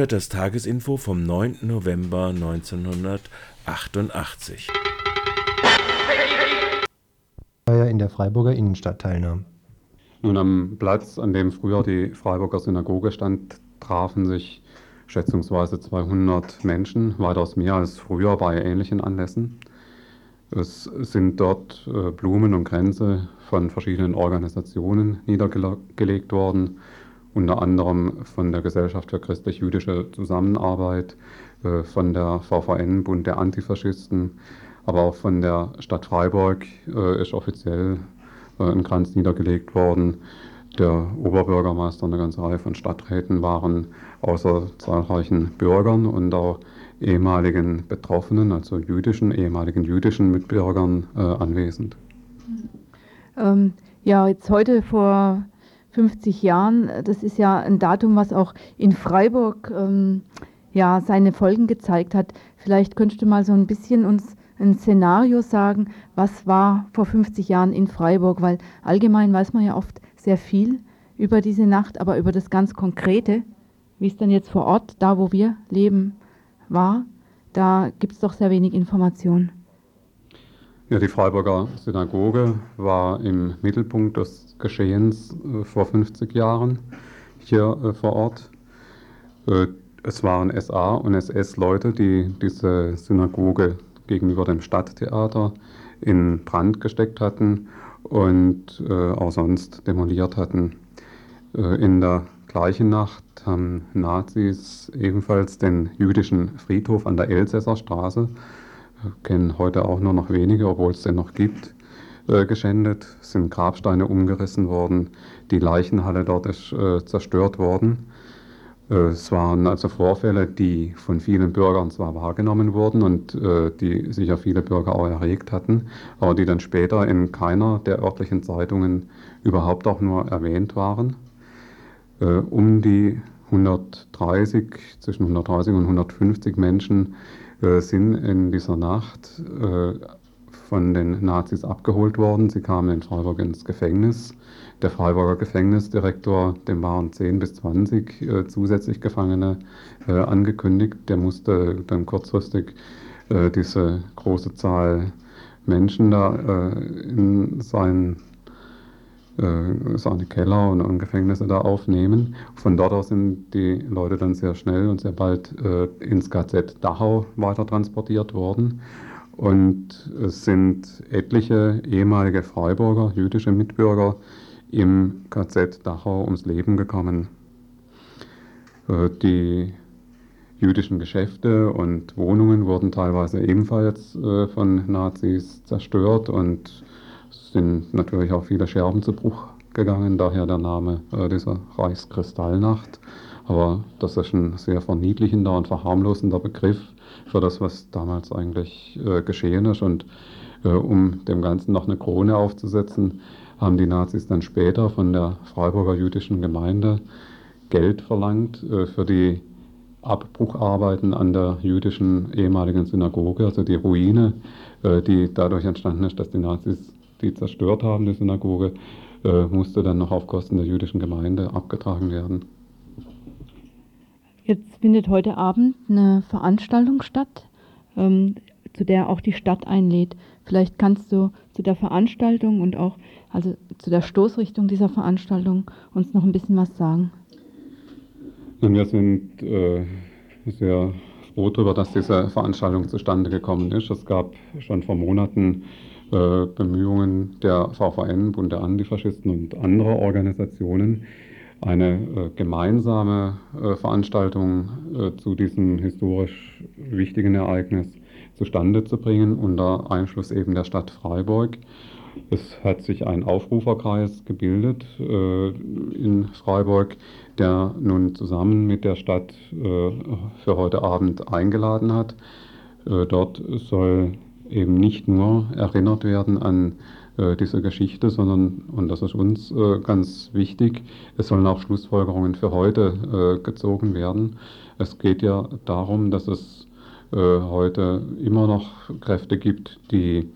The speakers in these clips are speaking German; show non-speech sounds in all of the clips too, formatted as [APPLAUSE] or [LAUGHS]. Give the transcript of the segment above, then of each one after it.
Hört das Tagesinfo vom 9. November 1988. in der Freiburger Innenstadt teilnahm. Nun am Platz, an dem früher die Freiburger Synagoge stand, trafen sich schätzungsweise 200 Menschen, weitaus mehr als früher bei ähnlichen Anlässen. Es sind dort äh, Blumen und Kränze von verschiedenen Organisationen niedergelegt worden unter anderem von der Gesellschaft für christlich-jüdische Zusammenarbeit, äh, von der VVN, Bund der Antifaschisten, aber auch von der Stadt Freiburg äh, ist offiziell äh, ein Kranz niedergelegt worden. Der Oberbürgermeister und eine ganze Reihe von Stadträten waren außer zahlreichen Bürgern und auch ehemaligen Betroffenen, also jüdischen, ehemaligen jüdischen Mitbürgern äh, anwesend. Ähm, ja, jetzt heute vor 50 Jahren. Das ist ja ein Datum, was auch in Freiburg ähm, ja, seine Folgen gezeigt hat. Vielleicht könntest du mal so ein bisschen uns ein Szenario sagen, was war vor 50 Jahren in Freiburg, weil allgemein weiß man ja oft sehr viel über diese Nacht, aber über das ganz Konkrete, wie es dann jetzt vor Ort, da wo wir leben, war, da gibt es doch sehr wenig Informationen. Ja, die Freiburger Synagoge war im Mittelpunkt des Geschehens äh, vor 50 Jahren hier äh, vor Ort. Äh, es waren SA- und SS-Leute, die diese Synagoge gegenüber dem Stadttheater in Brand gesteckt hatten und auch sonst demoliert hatten. In der gleichen Nacht haben Nazis ebenfalls den jüdischen Friedhof an der Elsässer Straße kennen heute auch nur noch wenige, obwohl es den noch gibt, äh, geschändet, sind Grabsteine umgerissen worden, die Leichenhalle dort ist äh, zerstört worden. Äh, es waren also Vorfälle, die von vielen Bürgern zwar wahrgenommen wurden und äh, die sicher viele Bürger auch erregt hatten, aber die dann später in keiner der örtlichen Zeitungen überhaupt auch nur erwähnt waren. Äh, um die 130, zwischen 130 und 150 Menschen äh, sind in dieser Nacht äh, von den Nazis abgeholt worden. Sie kamen in Freiburg ins Gefängnis. Der Freiburger Gefängnisdirektor, dem waren 10 bis 20 äh, zusätzlich Gefangene äh, angekündigt. Der musste dann kurzfristig äh, diese große Zahl Menschen da äh, in seinen äh, seine Keller und, und, Gefängnisse da aufnehmen. Von dort aus sind die Leute dann sehr schnell und sehr bald äh, ins KZ Dachau weiter transportiert worden. Und es sind etliche ehemalige Freiburger, jüdische Mitbürger im KZ Dachau ums Leben gekommen. Äh, die jüdischen Geschäfte und Wohnungen wurden teilweise ebenfalls äh, von Nazis zerstört und sind natürlich auch viele Scherben zu Bruch gegangen, daher der Name äh, dieser Reichskristallnacht. Aber das ist ein sehr verniedlichender und verharmlosender Begriff für das, was damals eigentlich äh, geschehen ist. Und äh, um dem Ganzen noch eine Krone aufzusetzen, haben die Nazis dann später von der Freiburger jüdischen Gemeinde Geld verlangt äh, für die Abbrucharbeiten an der jüdischen ehemaligen Synagoge, also die Ruine, äh, die dadurch entstanden ist, dass die Nazis die zerstört haben, die Synagoge, äh, musste dann noch auf Kosten der jüdischen Gemeinde abgetragen werden. Jetzt findet heute Abend eine Veranstaltung statt, ähm, zu der auch die Stadt einlädt. Vielleicht kannst du zu der Veranstaltung und auch also zu der Stoßrichtung dieser Veranstaltung uns noch ein bisschen was sagen. Nun, wir sind äh, sehr froh darüber, dass diese Veranstaltung zustande gekommen ist. Es gab schon vor Monaten äh, Bemühungen der VVN, Bund der Antifaschisten und anderer Organisationen, eine äh, gemeinsame äh, Veranstaltung äh, zu diesem historisch wichtigen Ereignis zustande zu bringen, unter Einschluss eben der Stadt Freiburg. Es hat sich ein Aufruferkreis gebildet äh, in Freiburg, der nun zusammen mit der Stadt für heute Abend eingeladen hat. Dort soll eben nicht nur erinnert werden an äh, diese Geschichte, sondern, und das ist uns äh, ganz wichtig, es sollen auch Schlussfolgerungen für heute äh, gezogen werden. Es geht ja darum, dass es äh, heute immer noch Kräfte gibt, die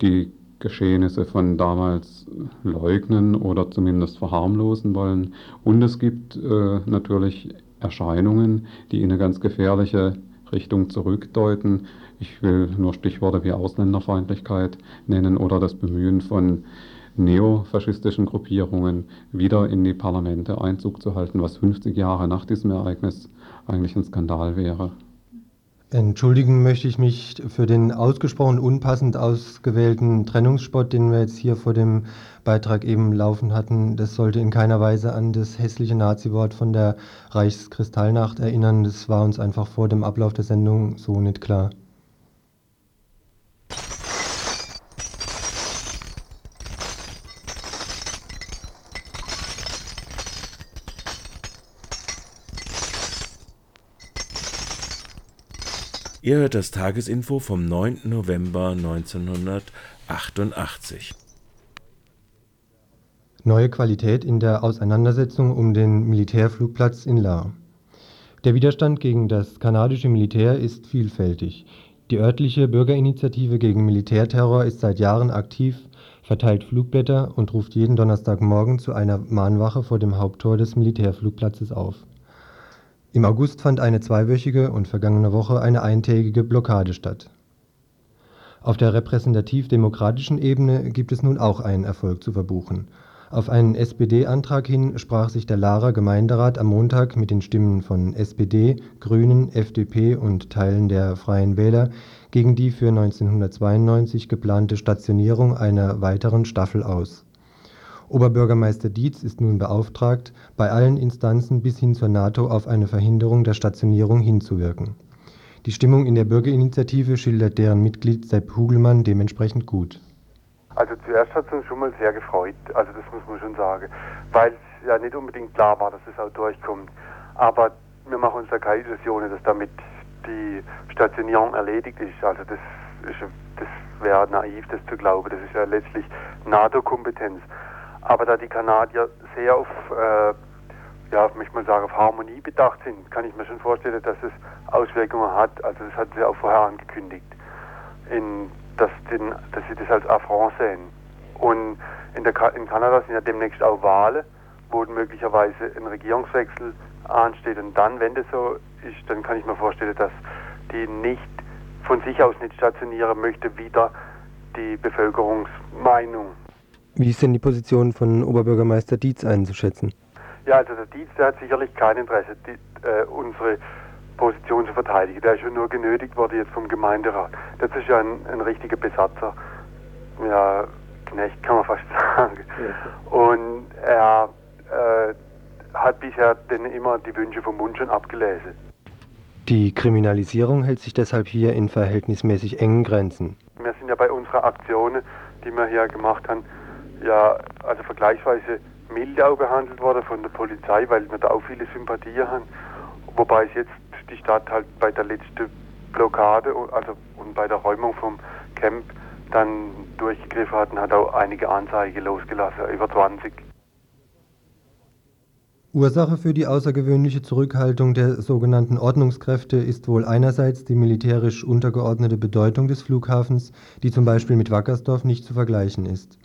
die Geschehnisse von damals leugnen oder zumindest verharmlosen wollen. Und es gibt äh, natürlich Erscheinungen, die in eine ganz gefährliche Richtung zurückdeuten. Ich will nur Stichworte wie Ausländerfeindlichkeit nennen oder das Bemühen von neofaschistischen Gruppierungen wieder in die Parlamente Einzug zu halten, was 50 Jahre nach diesem Ereignis eigentlich ein Skandal wäre. Entschuldigen möchte ich mich für den ausgesprochen unpassend ausgewählten Trennungsspot, den wir jetzt hier vor dem Beitrag eben laufen hatten. Das sollte in keiner Weise an das hässliche Nazi-Wort von der Reichskristallnacht erinnern. Das war uns einfach vor dem Ablauf der Sendung so nicht klar. Ihr hört das Tagesinfo vom 9. November 1988. Neue Qualität in der Auseinandersetzung um den Militärflugplatz in Lahr. Der Widerstand gegen das kanadische Militär ist vielfältig. Die örtliche Bürgerinitiative gegen Militärterror ist seit Jahren aktiv, verteilt Flugblätter und ruft jeden Donnerstagmorgen zu einer Mahnwache vor dem Haupttor des Militärflugplatzes auf. Im August fand eine zweiwöchige und vergangene Woche eine eintägige Blockade statt. Auf der repräsentativ-demokratischen Ebene gibt es nun auch einen Erfolg zu verbuchen. Auf einen SPD-Antrag hin sprach sich der Lahrer Gemeinderat am Montag mit den Stimmen von SPD, Grünen, FDP und Teilen der Freien Wähler gegen die für 1992 geplante Stationierung einer weiteren Staffel aus Oberbürgermeister Dietz ist nun beauftragt, bei allen Instanzen bis hin zur NATO auf eine Verhinderung der Stationierung hinzuwirken. Die Stimmung in der Bürgerinitiative schildert deren Mitglied Sepp Hugelmann dementsprechend gut. Also zuerst hat es uns schon mal sehr gefreut, also das muss man schon sagen, weil es ja nicht unbedingt klar war, dass es auch durchkommt. Aber wir machen uns da keine Illusionen, dass damit die Stationierung erledigt ist. Also das, das wäre naiv, das zu glauben. Das ist ja letztlich NATO-Kompetenz. Aber da die Kanadier sehr auf, äh, ja, möchte mal sagen, auf Harmonie bedacht sind, kann ich mir schon vorstellen, dass es Auswirkungen hat. Also das hatten sie auch vorher angekündigt, in, dass, den, dass sie das als Affront sehen. Und in, der, in Kanada sind ja demnächst auch Wahlen, wo möglicherweise ein Regierungswechsel ansteht. Und dann, wenn das so ist, dann kann ich mir vorstellen, dass die nicht von sich aus nicht stationieren möchte, wieder die Bevölkerungsmeinung wie ist denn die Position von Oberbürgermeister Dietz einzuschätzen? Ja, also der Dietz, der hat sicherlich kein Interesse, die, äh, unsere Position zu verteidigen. Der ist schon nur genötigt worden jetzt vom Gemeinderat. Das ist ja ein, ein richtiger Besatzer. Ja, Knecht kann man fast [LAUGHS] sagen. Ja. Und er äh, hat bisher denn immer die Wünsche vom Mund schon abgelesen. Die Kriminalisierung hält sich deshalb hier in verhältnismäßig engen Grenzen. Wir sind ja bei unserer Aktionen, die wir hier gemacht haben, ja, also vergleichsweise milde auch behandelt worden von der Polizei, weil wir da auch viele Sympathien haben. Wobei es jetzt die Stadt halt bei der letzten Blockade also und bei der Räumung vom Camp dann durchgegriffen hat und hat auch einige Anzeigen losgelassen, über 20. Ursache für die außergewöhnliche Zurückhaltung der sogenannten Ordnungskräfte ist wohl einerseits die militärisch untergeordnete Bedeutung des Flughafens, die zum Beispiel mit Wackersdorf nicht zu vergleichen ist.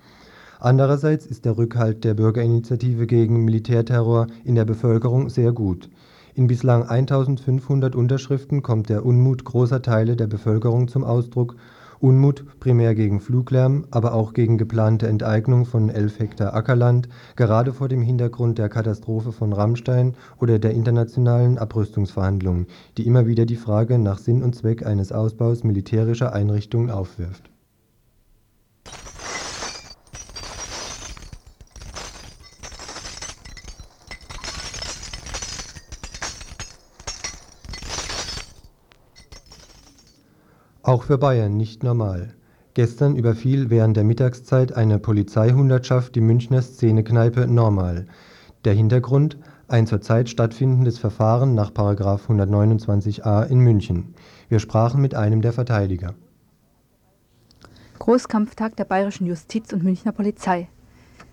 Andererseits ist der Rückhalt der Bürgerinitiative gegen Militärterror in der Bevölkerung sehr gut. In bislang 1500 Unterschriften kommt der Unmut großer Teile der Bevölkerung zum Ausdruck, Unmut primär gegen Fluglärm, aber auch gegen geplante Enteignung von 11 Hektar Ackerland, gerade vor dem Hintergrund der Katastrophe von Rammstein oder der internationalen Abrüstungsverhandlungen, die immer wieder die Frage nach Sinn und Zweck eines Ausbaus militärischer Einrichtungen aufwirft Auch für Bayern nicht normal. Gestern überfiel während der Mittagszeit eine Polizeihundertschaft die Münchner Szenekneipe Normal. Der Hintergrund: ein zurzeit stattfindendes Verfahren nach § 129a in München. Wir sprachen mit einem der Verteidiger. Großkampftag der bayerischen Justiz und Münchner Polizei.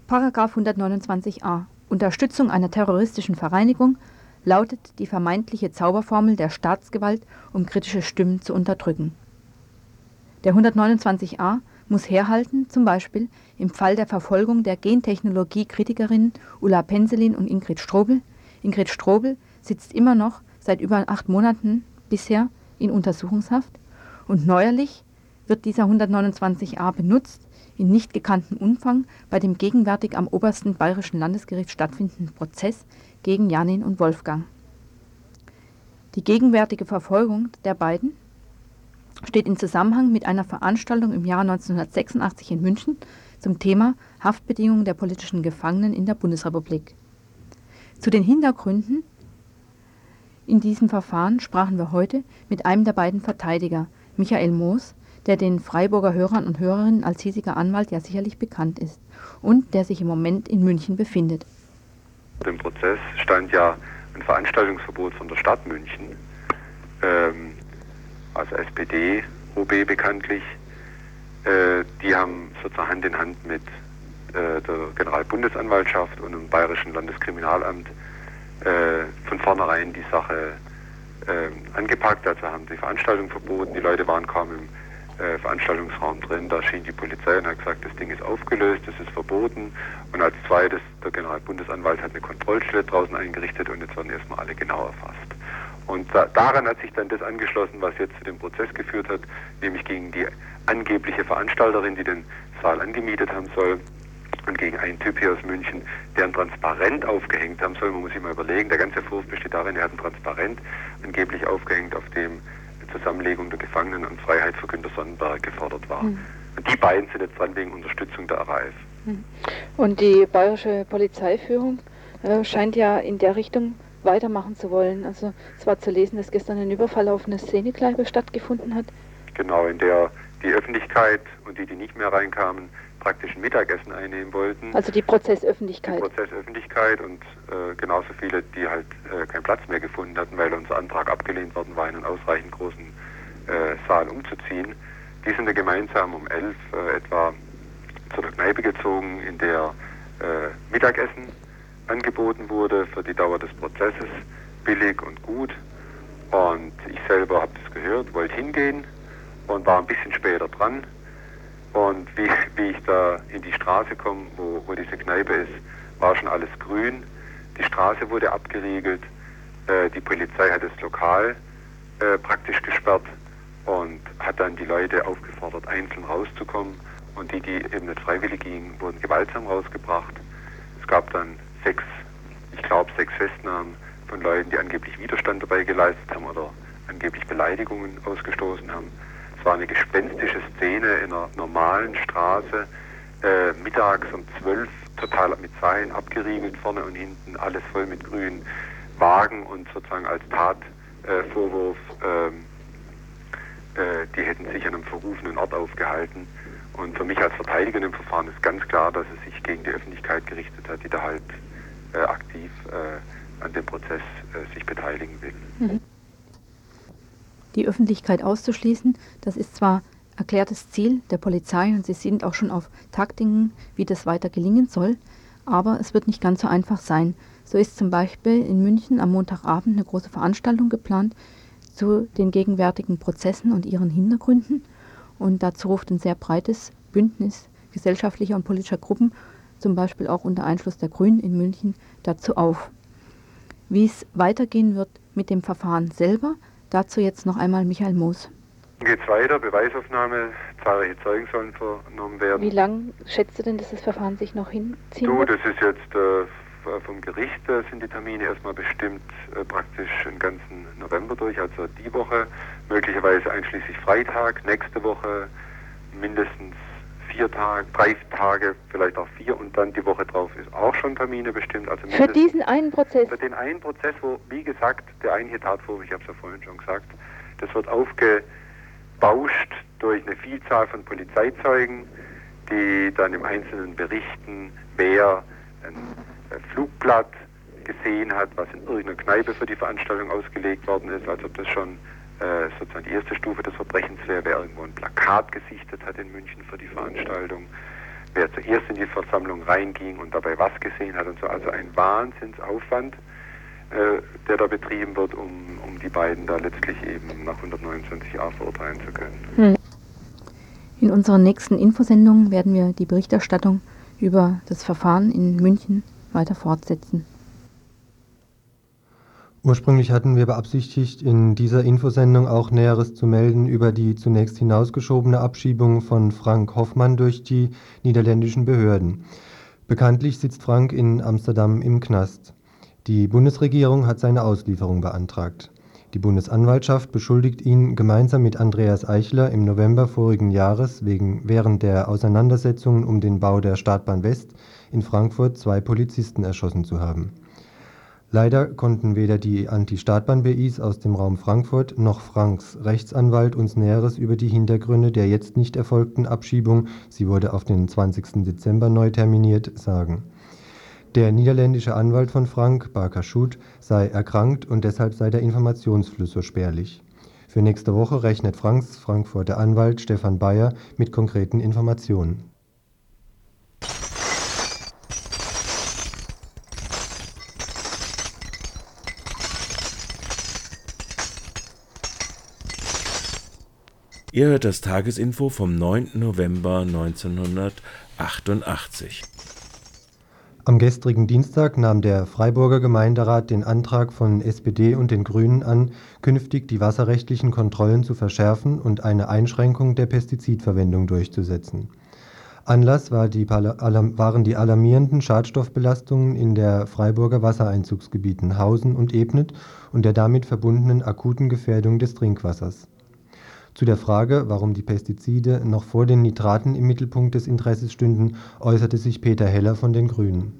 Paragraph 129a Unterstützung einer terroristischen Vereinigung lautet die vermeintliche Zauberformel der Staatsgewalt, um kritische Stimmen zu unterdrücken. Der 129a muss herhalten, zum Beispiel im Fall der Verfolgung der Gentechnologie-Kritikerinnen Ulla Penselin und Ingrid Strobel. Ingrid Strobel sitzt immer noch seit über acht Monaten bisher in Untersuchungshaft und neuerlich wird dieser 129a benutzt, in nicht gekanntem Umfang bei dem gegenwärtig am obersten bayerischen Landesgericht stattfindenden Prozess gegen Janin und Wolfgang. Die gegenwärtige Verfolgung der beiden steht in Zusammenhang mit einer Veranstaltung im Jahr 1986 in München zum Thema Haftbedingungen der politischen Gefangenen in der Bundesrepublik. Zu den Hintergründen in diesem Verfahren sprachen wir heute mit einem der beiden Verteidiger, Michael Moos, der den Freiburger Hörern und Hörerinnen als hiesiger Anwalt ja sicherlich bekannt ist und der sich im Moment in München befindet. Im Prozess stand ja ein Veranstaltungsverbot von der Stadt München, ähm, also SPD, OB bekanntlich. Äh, die haben sozusagen Hand in Hand mit äh, der Generalbundesanwaltschaft und dem Bayerischen Landeskriminalamt äh, von vornherein die Sache ähm, angepackt, also haben die Veranstaltung verboten, die Leute waren kaum im äh, Veranstaltungsraum drin. Da schien die Polizei und hat gesagt, das Ding ist aufgelöst, das ist verboten. Und als zweites, der Generalbundesanwalt hat eine Kontrollstelle draußen eingerichtet und jetzt werden erstmal alle genau erfasst. Und da, daran hat sich dann das angeschlossen, was jetzt zu dem Prozess geführt hat, nämlich gegen die angebliche Veranstalterin, die den Saal angemietet haben soll, und gegen einen Typ hier aus München, der ein Transparent aufgehängt haben soll. Man muss sich mal überlegen, der ganze Vorwurf besteht darin, er hat ein Transparent angeblich aufgehängt, auf dem Zusammenlegung der Gefangenen und Freiheit für Günter Sonnenberg gefordert war. Mhm. Und die beiden sind jetzt dran wegen Unterstützung der RAF. Mhm. Und die bayerische Polizeiführung äh, scheint ja in der Richtung weitermachen zu wollen. Also es war zu lesen, dass gestern ein Überfall auf eine Szenekleibe stattgefunden hat. Genau, in der die Öffentlichkeit und die, die nicht mehr reinkamen, praktisch ein Mittagessen einnehmen wollten. Also die Prozessöffentlichkeit. Die Prozessöffentlichkeit und äh, genauso viele, die halt äh, keinen Platz mehr gefunden hatten, weil unser Antrag abgelehnt worden war, in einen ausreichend großen äh, Saal umzuziehen. Die sind gemeinsam um elf äh, etwa zu der Kneipe gezogen, in der äh, Mittagessen angeboten wurde für die Dauer des Prozesses, billig und gut. Und ich selber habe das gehört, wollte hingehen und war ein bisschen später dran und wie, [LAUGHS] wie ich da in die Straße komme, wo, wo diese Kneipe ist, war schon alles grün. Die Straße wurde abgeriegelt. Äh, die Polizei hat das Lokal äh, praktisch gesperrt und hat dann die Leute aufgefordert, einzeln rauszukommen. Und die, die eben nicht freiwillig gingen, wurden gewaltsam rausgebracht. Es gab dann sechs, ich glaube, sechs Festnahmen von Leuten, die angeblich Widerstand dabei geleistet haben oder angeblich Beleidigungen ausgestoßen haben. Es war eine gespenstische Szene in einer normalen Straße, äh, mittags um zwölf, total mit Seilen abgeriegelt, vorne und hinten, alles voll mit grünen Wagen und sozusagen als Tatvorwurf, äh, äh, die hätten sich an einem verrufenen Ort aufgehalten. Und für mich als Verteidiger im Verfahren ist ganz klar, dass es sich gegen die Öffentlichkeit gerichtet hat, die da halt aktiv äh, an dem Prozess äh, sich beteiligen will. Mhm die Öffentlichkeit auszuschließen. Das ist zwar erklärtes Ziel der Polizei und sie sind auch schon auf Taktiken, wie das weiter gelingen soll, aber es wird nicht ganz so einfach sein. So ist zum Beispiel in München am Montagabend eine große Veranstaltung geplant zu den gegenwärtigen Prozessen und ihren Hintergründen und dazu ruft ein sehr breites Bündnis gesellschaftlicher und politischer Gruppen, zum Beispiel auch unter Einfluss der Grünen in München, dazu auf. Wie es weitergehen wird mit dem Verfahren selber, Dazu jetzt noch einmal Michael Moos. Geht weiter, Beweisaufnahme, zahlreiche Zeugen sollen vernommen werden. Wie lange schätzt du denn, dass das Verfahren sich noch hinziehen du, wird? das ist jetzt äh, vom Gericht äh, sind die Termine erstmal bestimmt, äh, praktisch den ganzen November durch, also die Woche, möglicherweise einschließlich Freitag, nächste Woche mindestens vier Tage, drei Tage, vielleicht auch vier und dann die Woche drauf ist auch schon Termine bestimmt. Also für diesen einen Prozess? Für den einen Prozess, wo, wie gesagt, der eigentliche Tatvorwurf, ich habe es ja vorhin schon gesagt, das wird aufge, durchbauscht durch eine Vielzahl von Polizeizeugen, die dann im Einzelnen berichten, wer ein Flugblatt gesehen hat, was in irgendeiner Kneipe für die Veranstaltung ausgelegt worden ist, als ob das schon äh, sozusagen die erste Stufe des Verbrechens wäre, wer irgendwo ein Plakat gesichtet hat in München für die Veranstaltung, wer zuerst in die Versammlung reinging und dabei was gesehen hat und so. Also ein Wahnsinnsaufwand, äh, der da betrieben wird, um, um die beiden da letztlich eben nach 129a verurteilen zu können. Hm. In unserer nächsten Infosendung werden wir die Berichterstattung über das Verfahren in München weiter fortsetzen. Ursprünglich hatten wir beabsichtigt, in dieser Infosendung auch Näheres zu melden über die zunächst hinausgeschobene Abschiebung von Frank Hoffmann durch die niederländischen Behörden. Bekanntlich sitzt Frank in Amsterdam im Knast. Die Bundesregierung hat seine Auslieferung beantragt. Die Bundesanwaltschaft beschuldigt ihn gemeinsam mit Andreas Eichler im November vorigen Jahres wegen während der Auseinandersetzungen um den Bau der Startbahn West in Frankfurt zwei Polizisten erschossen zu haben. Leider konnten weder die Anti-Startbahn-BIs aus dem Raum Frankfurt noch Franks Rechtsanwalt uns Näheres über die Hintergründe der jetzt nicht erfolgten Abschiebung (sie wurde auf den 20. Dezember neu terminiert) sagen. Der niederländische Anwalt von Frank, Barker Schut, sei erkrankt und deshalb sei der Informationsfluss so spärlich. Für nächste Woche rechnet Franks Frankfurter Anwalt Stefan Bayer mit konkreten Informationen Ihr hört das Tagesinfo vom 9. November 1988. Am gestrigen Dienstag nahm der Freiburger Gemeinderat den Antrag von SPD und den Grünen an, künftig die wasserrechtlichen Kontrollen zu verschärfen und eine Einschränkung der Pestizidverwendung durchzusetzen. Anlass war die waren die alarmierenden Schadstoffbelastungen in der Freiburger Wassereinzugsgebieten Hausen und Ebnet und der damit verbundenen akuten Gefährdung des Trinkwassers. Zu der Frage, warum die Pestizide noch vor den Nitraten im Mittelpunkt des Interesses stünden, äußerte sich Peter Heller von den Grünen.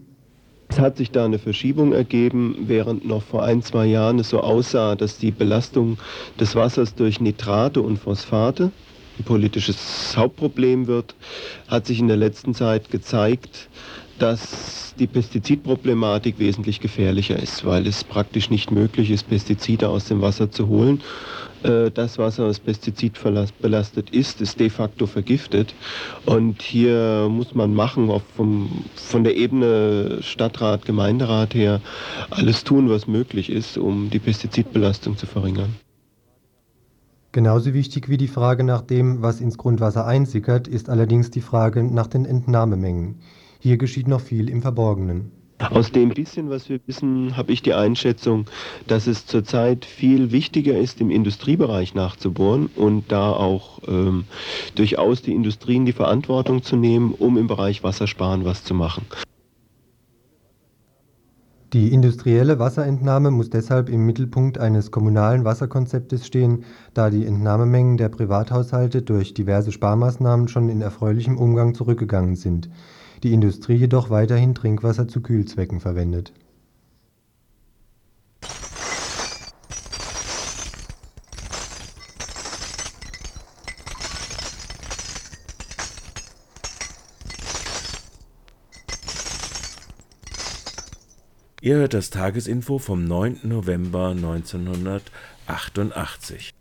Es hat sich da eine Verschiebung ergeben, während noch vor ein, zwei Jahren es so aussah, dass die Belastung des Wassers durch Nitrate und Phosphate ein politisches Hauptproblem wird, hat sich in der letzten Zeit gezeigt, dass die Pestizidproblematik wesentlich gefährlicher ist, weil es praktisch nicht möglich ist, Pestizide aus dem Wasser zu holen. Äh, das Wasser, das pestizidbelastet ist, ist de facto vergiftet. Und hier muss man machen, vom, von der Ebene Stadtrat, Gemeinderat her, alles tun, was möglich ist, um die Pestizidbelastung zu verringern. Genauso wichtig wie die Frage nach dem, was ins Grundwasser einsickert, ist allerdings die Frage nach den Entnahmemengen. Hier geschieht noch viel im Verborgenen. Aus dem bisschen, was wir wissen, habe ich die Einschätzung, dass es zurzeit viel wichtiger ist, im Industriebereich nachzubohren und da auch ähm, durchaus die Industrien die Verantwortung zu nehmen, um im Bereich Wassersparen was zu machen. Die industrielle Wasserentnahme muss deshalb im Mittelpunkt eines kommunalen Wasserkonzeptes stehen, da die Entnahmemengen der Privathaushalte durch diverse Sparmaßnahmen schon in erfreulichem Umgang zurückgegangen sind die Industrie jedoch weiterhin Trinkwasser zu Kühlzwecken verwendet. Ihr hört das Tagesinfo vom 9. November 1988.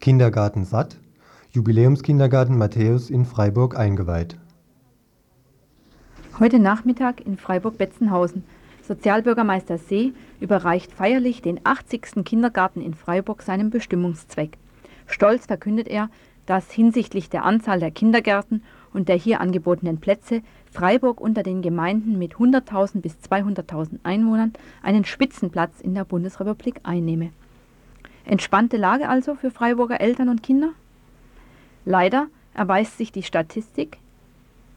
Kindergarten Satt, Jubiläumskindergarten Matthäus in Freiburg eingeweiht. Heute Nachmittag in Freiburg-Betzenhausen. Sozialbürgermeister See überreicht feierlich den 80. Kindergarten in Freiburg seinem Bestimmungszweck. Stolz verkündet er, dass hinsichtlich der Anzahl der Kindergärten und der hier angebotenen Plätze Freiburg unter den Gemeinden mit 100.000 bis 200.000 Einwohnern einen Spitzenplatz in der Bundesrepublik einnehme. Entspannte Lage also für Freiburger Eltern und Kinder? Leider erweist sich die Statistik,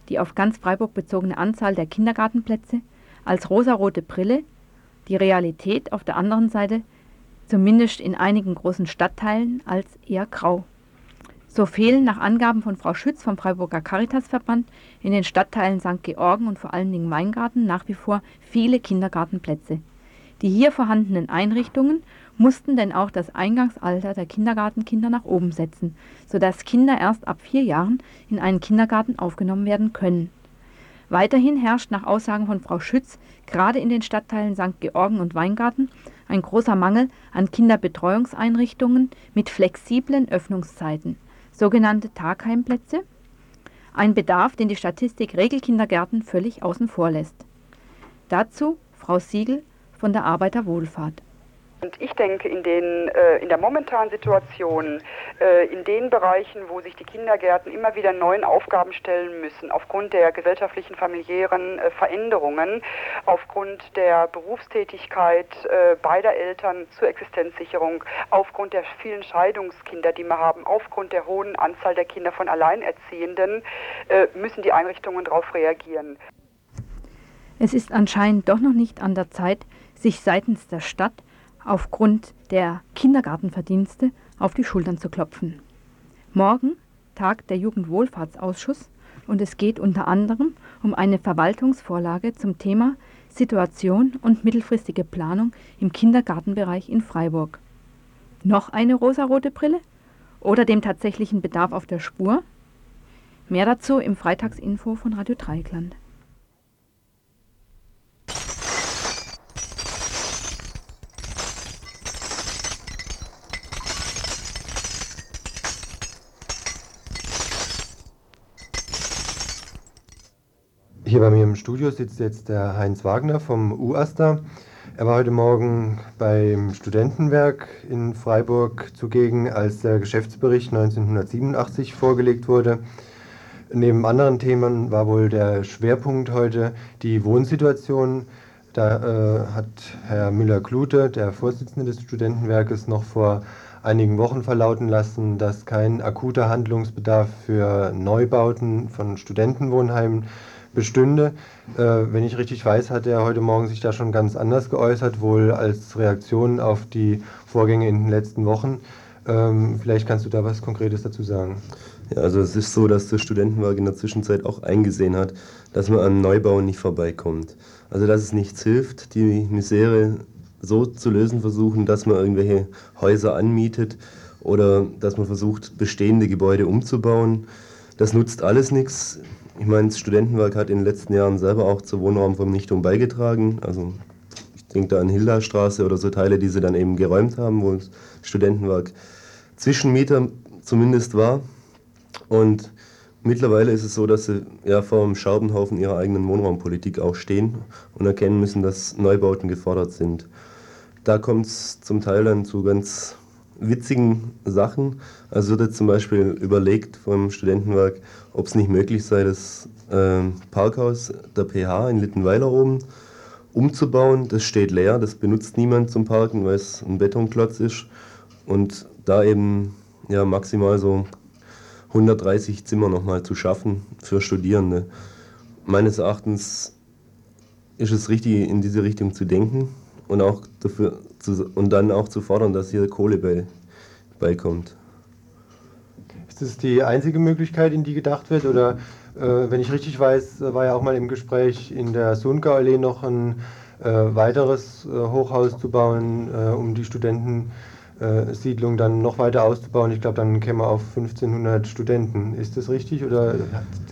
die auf ganz Freiburg bezogene Anzahl der Kindergartenplätze als rosarote Brille, die Realität auf der anderen Seite, zumindest in einigen großen Stadtteilen, als eher grau. So fehlen nach Angaben von Frau Schütz vom Freiburger Caritasverband in den Stadtteilen St. Georgen und vor allen Dingen Weingarten nach wie vor viele Kindergartenplätze. Die hier vorhandenen Einrichtungen mussten denn auch das Eingangsalter der Kindergartenkinder nach oben setzen, sodass Kinder erst ab vier Jahren in einen Kindergarten aufgenommen werden können. Weiterhin herrscht nach Aussagen von Frau Schütz gerade in den Stadtteilen St. Georgen und Weingarten ein großer Mangel an Kinderbetreuungseinrichtungen mit flexiblen Öffnungszeiten, sogenannte Tagheimplätze, ein Bedarf, den die Statistik Regelkindergärten völlig außen vor lässt. Dazu Frau Siegel von der Arbeiterwohlfahrt. Und ich denke, in, den, äh, in der momentanen Situation, äh, in den Bereichen, wo sich die Kindergärten immer wieder neuen Aufgaben stellen müssen, aufgrund der gesellschaftlichen, familiären äh, Veränderungen, aufgrund der Berufstätigkeit äh, beider Eltern zur Existenzsicherung, aufgrund der vielen Scheidungskinder, die wir haben, aufgrund der hohen Anzahl der Kinder von Alleinerziehenden, äh, müssen die Einrichtungen darauf reagieren. Es ist anscheinend doch noch nicht an der Zeit, sich seitens der Stadt aufgrund der Kindergartenverdienste auf die Schultern zu klopfen. Morgen tagt der Jugendwohlfahrtsausschuss und es geht unter anderem um eine Verwaltungsvorlage zum Thema Situation und mittelfristige Planung im Kindergartenbereich in Freiburg. Noch eine rosarote Brille oder dem tatsächlichen Bedarf auf der Spur? Mehr dazu im Freitagsinfo von Radio Dreieckland. Hier bei mir im Studio sitzt jetzt der Heinz Wagner vom UASTA. Er war heute Morgen beim Studentenwerk in Freiburg zugegen, als der Geschäftsbericht 1987 vorgelegt wurde. Neben anderen Themen war wohl der Schwerpunkt heute die Wohnsituation. Da äh, hat Herr Müller-Klute, der Vorsitzende des Studentenwerkes, noch vor einigen Wochen verlauten lassen, dass kein akuter Handlungsbedarf für Neubauten von Studentenwohnheimen bestünde. Äh, wenn ich richtig weiß, hat er heute Morgen sich da schon ganz anders geäußert, wohl als Reaktion auf die Vorgänge in den letzten Wochen. Ähm, vielleicht kannst du da was Konkretes dazu sagen. Ja, also es ist so, dass der Studentenwerk in der Zwischenzeit auch eingesehen hat, dass man an Neubauen nicht vorbeikommt. Also dass es nichts hilft, die Misere so zu lösen versuchen, dass man irgendwelche Häuser anmietet oder dass man versucht, bestehende Gebäude umzubauen. Das nutzt alles nichts. Ich meine, das Studentenwerk hat in den letzten Jahren selber auch zur Wohnraumvernichtung beigetragen. Also ich denke da an Hildastraße oder so Teile, die sie dann eben geräumt haben, wo das Studentenwerk Zwischenmieter zumindest war. Und mittlerweile ist es so, dass sie ja vor dem Scherbenhaufen ihrer eigenen Wohnraumpolitik auch stehen und erkennen müssen, dass Neubauten gefordert sind. Da kommt es zum Teil dann zu ganz witzigen Sachen. Also wird jetzt zum Beispiel überlegt vom Studentenwerk, ob es nicht möglich sei, das äh, Parkhaus der PH in Littenweiler oben umzubauen. Das steht leer, das benutzt niemand zum Parken, weil es ein Betonklotz ist. Und da eben ja, maximal so 130 Zimmer nochmal zu schaffen für Studierende. Meines Erachtens ist es richtig, in diese Richtung zu denken und auch dafür zu, und dann auch zu fordern, dass hier Kohle bei, beikommt. Ist das die einzige Möglichkeit, in die gedacht wird? Oder äh, wenn ich richtig weiß, war ja auch mal im Gespräch in der Sundgau-Allee noch ein äh, weiteres äh, Hochhaus zu bauen, äh, um die Studentensiedlung dann noch weiter auszubauen. Ich glaube, dann käme man auf 1500 Studenten. Ist das richtig oder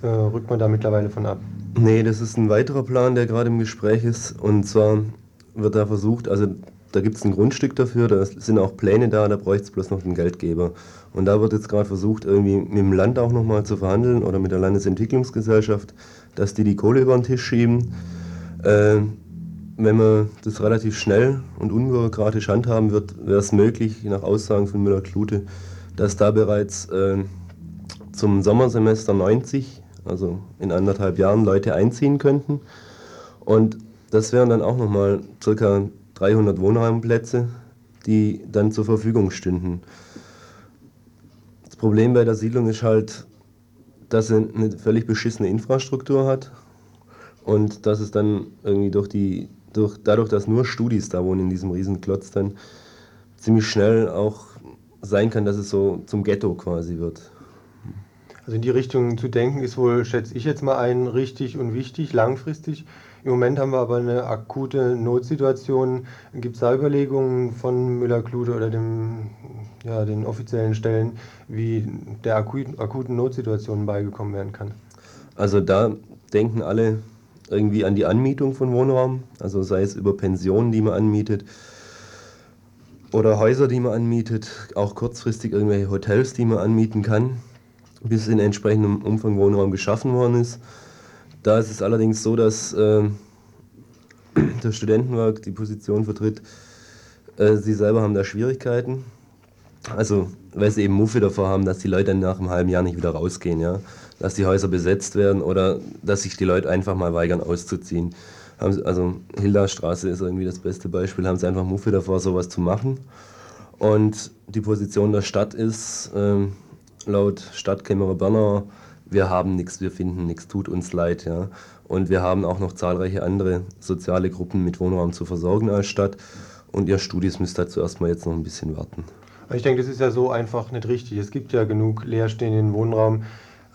äh, rückt man da mittlerweile von ab? Nee, das ist ein weiterer Plan, der gerade im Gespräch ist. Und zwar wird da versucht, also da gibt es ein Grundstück dafür, da sind auch Pläne da, da bräuchte es bloß noch einen Geldgeber. Und da wird jetzt gerade versucht, irgendwie mit dem Land auch nochmal zu verhandeln oder mit der Landesentwicklungsgesellschaft, dass die die Kohle über den Tisch schieben. Äh, wenn man das relativ schnell und unbürokratisch handhaben wird, wäre es möglich, nach Aussagen von Müller-Klute, dass da bereits äh, zum Sommersemester 90, also in anderthalb Jahren, Leute einziehen könnten. Und das wären dann auch nochmal circa 300 Wohnraumplätze, die dann zur Verfügung stünden. Das Problem bei der Siedlung ist halt, dass sie eine völlig beschissene Infrastruktur hat und dass es dann irgendwie durch die, durch, dadurch, dass nur Studis da wohnen in diesem Riesenklotz, dann ziemlich schnell auch sein kann, dass es so zum Ghetto quasi wird. Also in die Richtung zu denken ist wohl, schätze ich jetzt mal ein, richtig und wichtig, langfristig. Im Moment haben wir aber eine akute Notsituation. Gibt es da Überlegungen von Müller-Klute oder dem, ja, den offiziellen Stellen, wie der akuten Notsituation beigekommen werden kann? Also da denken alle irgendwie an die Anmietung von Wohnraum, also sei es über Pensionen, die man anmietet, oder Häuser, die man anmietet, auch kurzfristig irgendwelche Hotels, die man anmieten kann, bis in entsprechendem Umfang Wohnraum geschaffen worden ist. Da ist es allerdings so, dass äh, das Studentenwerk die Position vertritt, äh, sie selber haben da Schwierigkeiten. Also, weil sie eben Muffe davor haben, dass die Leute nach einem halben Jahr nicht wieder rausgehen, ja. Dass die Häuser besetzt werden oder dass sich die Leute einfach mal weigern auszuziehen. Sie, also, Hilda-Straße ist irgendwie das beste Beispiel, haben sie einfach Muffe davor, sowas zu machen. Und die Position der Stadt ist, äh, laut Stadtkämmerer Bernauer, wir haben nichts, wir finden nichts, tut uns leid. Ja. Und wir haben auch noch zahlreiche andere soziale Gruppen mit Wohnraum zu versorgen als Stadt. Und ihr Studis müsst dazu erstmal jetzt noch ein bisschen warten. Ich denke, das ist ja so einfach nicht richtig. Es gibt ja genug leerstehenden Wohnraum.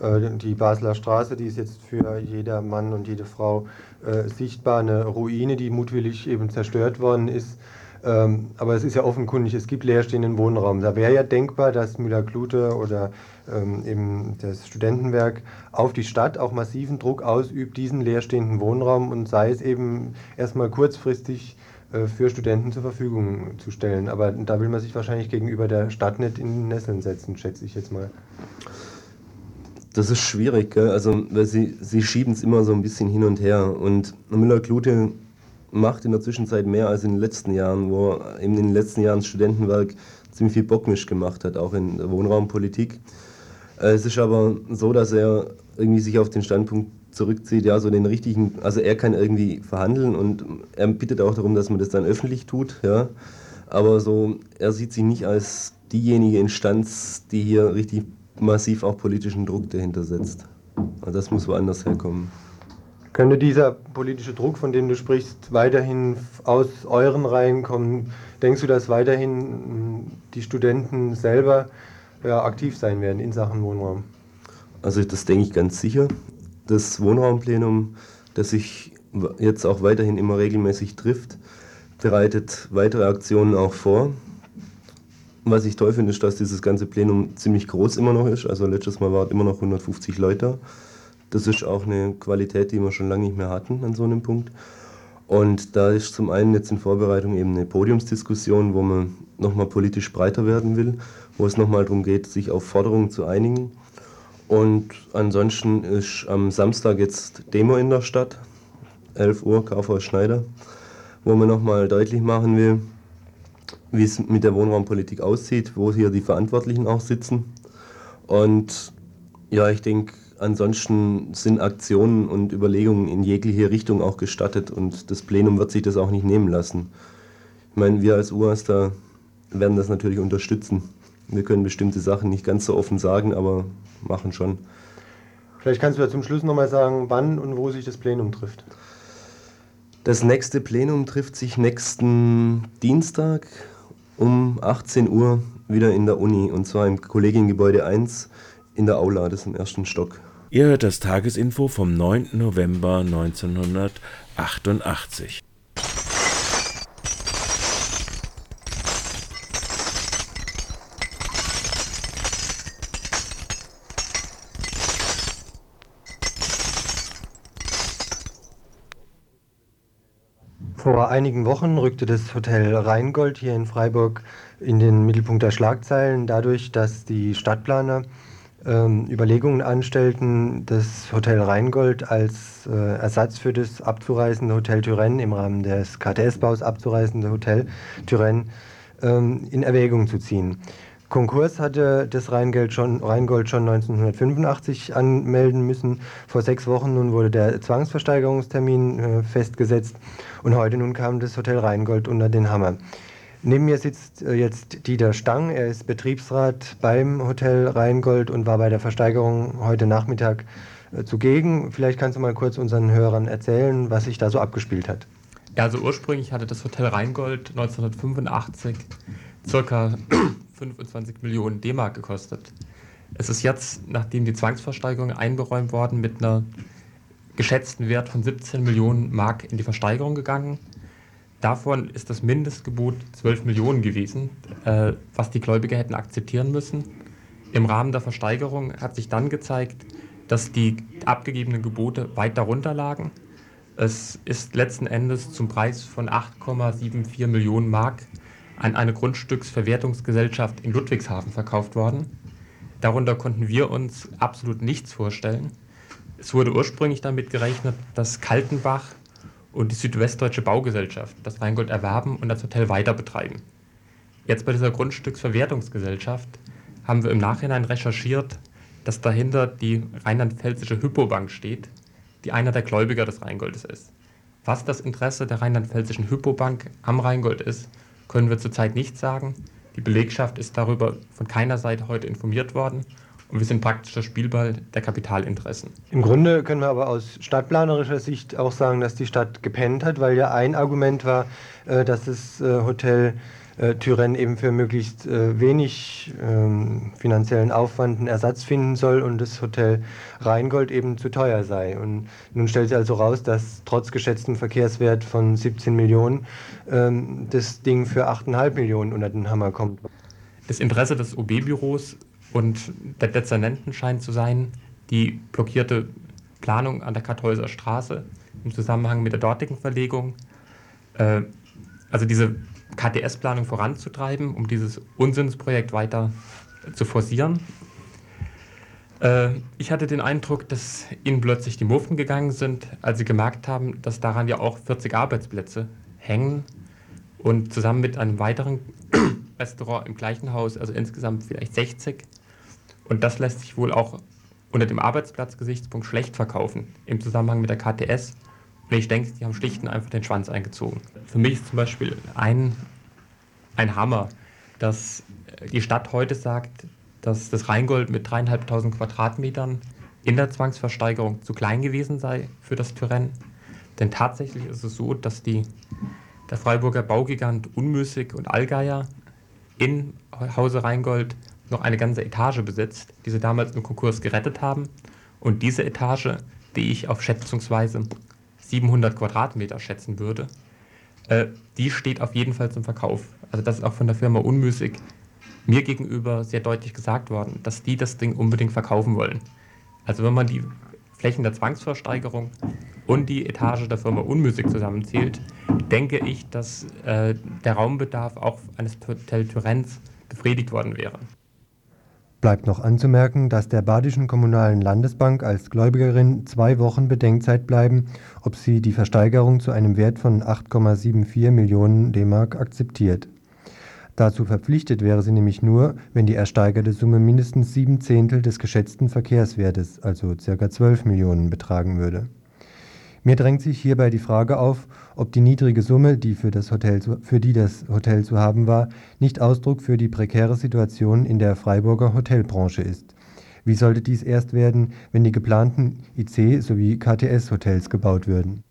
Äh, die Basler Straße, die ist jetzt für jeder Mann und jede Frau äh, sichtbar eine Ruine, die mutwillig eben zerstört worden ist. Ähm, aber es ist ja offenkundig, es gibt leerstehenden Wohnraum. Da wäre ja denkbar, dass Müller-Klute oder ähm, eben das Studentenwerk auf die Stadt auch massiven Druck ausübt, diesen leerstehenden Wohnraum und sei es eben erstmal kurzfristig äh, für Studenten zur Verfügung zu stellen. Aber da will man sich wahrscheinlich gegenüber der Stadt nicht in den Nesseln setzen, schätze ich jetzt mal. Das ist schwierig, gell? also weil sie, sie schieben es immer so ein bisschen hin und her. Und Müller-Klute macht in der Zwischenzeit mehr als in den letzten Jahren, wo eben in den letzten Jahren das Studentenwerk ziemlich viel Bockmisch gemacht hat, auch in der Wohnraumpolitik. Äh, es ist aber so, dass er irgendwie sich auf den Standpunkt zurückzieht, ja, so den richtigen, also er kann irgendwie verhandeln und er bittet auch darum, dass man das dann öffentlich tut, ja. Aber so, er sieht sich nicht als diejenige Instanz, die hier richtig massiv auch politischen Druck dahinter setzt. Also das muss woanders herkommen. Könnte dieser politische Druck, von dem du sprichst, weiterhin aus euren Reihen kommen? Denkst du, dass weiterhin die Studenten selber ja, aktiv sein werden in Sachen Wohnraum? Also das denke ich ganz sicher. Das Wohnraumplenum, das sich jetzt auch weiterhin immer regelmäßig trifft, bereitet weitere Aktionen auch vor. Was ich toll finde, ist, dass dieses ganze Plenum ziemlich groß immer noch ist. Also letztes Mal waren immer noch 150 Leute. Das ist auch eine Qualität, die wir schon lange nicht mehr hatten an so einem Punkt. Und da ist zum einen jetzt in Vorbereitung eben eine Podiumsdiskussion, wo man nochmal politisch breiter werden will, wo es nochmal darum geht, sich auf Forderungen zu einigen. Und ansonsten ist am Samstag jetzt Demo in der Stadt, 11 Uhr, Kaufhaus Schneider, wo man nochmal deutlich machen will, wie es mit der Wohnraumpolitik aussieht, wo hier die Verantwortlichen auch sitzen. Und ja, ich denke, ansonsten sind Aktionen und Überlegungen in jegliche Richtung auch gestattet und das Plenum wird sich das auch nicht nehmen lassen. Ich meine, wir als UAS werden das natürlich unterstützen. Wir können bestimmte Sachen nicht ganz so offen sagen, aber machen schon. Vielleicht kannst du ja zum Schluss nochmal sagen, wann und wo sich das Plenum trifft. Das nächste Plenum trifft sich nächsten Dienstag um 18 Uhr wieder in der Uni und zwar im Kollegiengebäude 1 in der Aula, das ist im ersten Stock. Ihr hört das Tagesinfo vom 9. November 1988. Vor einigen Wochen rückte das Hotel Rheingold hier in Freiburg in den Mittelpunkt der Schlagzeilen dadurch, dass die Stadtplaner ähm, Überlegungen anstellten, das Hotel Rheingold als äh, Ersatz für das abzureißende Hotel Turenne im Rahmen des KTS-Baus abzureißende Hotel Turenne ähm, in Erwägung zu ziehen. Konkurs hatte das Rheingold schon, Rheingold schon 1985 anmelden müssen. Vor sechs Wochen nun wurde der Zwangsversteigerungstermin äh, festgesetzt und heute nun kam das Hotel Rheingold unter den Hammer. Neben mir sitzt äh, jetzt Dieter Stang. Er ist Betriebsrat beim Hotel Rheingold und war bei der Versteigerung heute Nachmittag äh, zugegen. Vielleicht kannst du mal kurz unseren Hörern erzählen, was sich da so abgespielt hat. Ja, also ursprünglich hatte das Hotel Rheingold 1985 circa [CLEARS THROAT] 25 Millionen D-Mark gekostet. Es ist jetzt, nachdem die Zwangsversteigerung einberäumt worden, mit einer geschätzten Wert von 17 Millionen Mark in die Versteigerung gegangen. Davon ist das Mindestgebot 12 Millionen gewesen, äh, was die Gläubiger hätten akzeptieren müssen. Im Rahmen der Versteigerung hat sich dann gezeigt, dass die abgegebenen Gebote weit darunter lagen. Es ist letzten Endes zum Preis von 8,74 Millionen Mark an eine Grundstücksverwertungsgesellschaft in Ludwigshafen verkauft worden. Darunter konnten wir uns absolut nichts vorstellen. Es wurde ursprünglich damit gerechnet, dass Kaltenbach und die Südwestdeutsche Baugesellschaft das Rheingold erwerben und das Hotel weiter betreiben. Jetzt bei dieser Grundstücksverwertungsgesellschaft haben wir im Nachhinein recherchiert, dass dahinter die rheinland-pfälzische Hypobank steht, die einer der Gläubiger des Rheingoldes ist. Was das Interesse der rheinland-pfälzischen Hypobank am Rheingold ist, können wir zurzeit nicht sagen. Die Belegschaft ist darüber von keiner Seite heute informiert worden und wir sind praktisch der Spielball der Kapitalinteressen. Im Grunde können wir aber aus stadtplanerischer Sicht auch sagen, dass die Stadt gepennt hat, weil ja ein Argument war, äh, dass das äh, Hotel äh, Tyren eben für möglichst wenig ähm, finanziellen Aufwand einen Ersatz finden soll und das Hotel Rheingold eben zu teuer sei. Und nun stellt sich also raus, dass trotz geschätztem Verkehrswert von 17 Millionen ähm, das Ding für 8,5 Millionen unter den Hammer kommt. Das Interesse des OB-Büros und der Dezernenten scheint zu sein, die blockierte Planung an der Kartäuser Straße im Zusammenhang mit der dortigen Verlegung, äh, also diese KTS-Planung voranzutreiben, um dieses Unsinnsprojekt weiter zu forcieren. Äh, ich hatte den Eindruck, dass ihnen plötzlich die Muffen gegangen sind, als sie gemerkt haben, dass daran ja auch 40 Arbeitsplätze hängen und zusammen mit einem weiteren [CLEARS THROAT] Restaurant im gleichen Haus, also insgesamt vielleicht 60, und das lässt sich wohl auch unter dem Arbeitsplatzgesichtspunkt schlecht verkaufen im Zusammenhang mit der KTS. Und ich denke, die haben schlicht und einfach den Schwanz eingezogen. Für mich ist zum Beispiel ein, ein Hammer, dass die Stadt heute sagt, dass das Rheingold mit dreieinhalbtausend Quadratmetern in der Zwangsversteigerung zu klein gewesen sei für das Tyrann. Denn tatsächlich ist es so, dass die, der Freiburger Baugigant Unmüßig und Allgeier in Hause Rheingold noch eine ganze Etage besitzt, die sie damals im Konkurs gerettet haben. Und diese Etage, die ich auf schätzungsweise 700 Quadratmeter schätzen würde, äh, die steht auf jeden Fall zum Verkauf. Also das ist auch von der Firma Unmüßig mir gegenüber sehr deutlich gesagt worden, dass die das Ding unbedingt verkaufen wollen. Also wenn man die Flächen der Zwangsversteigerung und die Etage der Firma Unmüßig zusammenzählt, denke ich, dass äh, der Raumbedarf auch eines Hotel Turenz befriedigt worden wäre. Bleibt noch anzumerken, dass der Badischen Kommunalen Landesbank als Gläubigerin zwei Wochen Bedenkzeit bleiben, ob sie die Versteigerung zu einem Wert von 8,74 Millionen DM akzeptiert. Dazu verpflichtet wäre sie nämlich nur, wenn die ersteigerte Summe mindestens sieben Zehntel des geschätzten Verkehrswertes, also ca. 12 Millionen, betragen würde mir drängt sich hierbei die Frage auf, ob die niedrige Summe, die für, das Hotel für die das Hotel zu haben war, nicht Ausdruck für die prekäre Situation in der Freiburger Hotelbranche ist. Wie sollte dies erst werden, wenn die geplanten IC- sowie KTS-Hotels gebaut würden?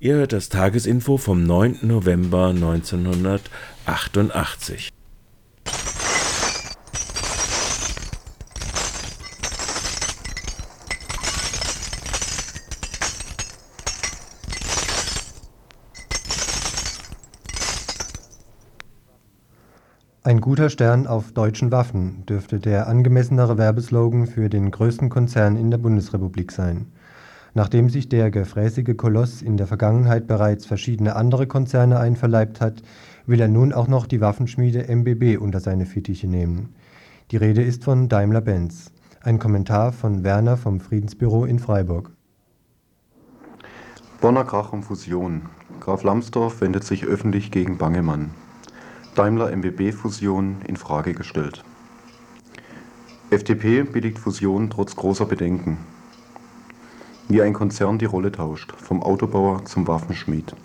Ihr hört das Tagesinfo vom 9. November 1988. Ein guter Stern auf deutschen Waffen dürfte der angemessenere Werbeslogan für den größten Konzern in der Bundesrepublik sein. Nachdem sich der gefräßige Koloss in der Vergangenheit bereits verschiedene andere Konzerne einverleibt hat, will er nun auch noch die Waffenschmiede MBB unter seine Fittiche nehmen. Die Rede ist von Daimler-Benz. Ein Kommentar von Werner vom Friedensbüro in Freiburg. Bonner Krach um Fusion. Graf Lambsdorff wendet sich öffentlich gegen Bangemann. Daimler-MBB-Fusion in Frage gestellt. FDP billigt Fusion trotz großer Bedenken. Wie ein Konzern die Rolle tauscht, vom Autobauer zum Waffenschmied.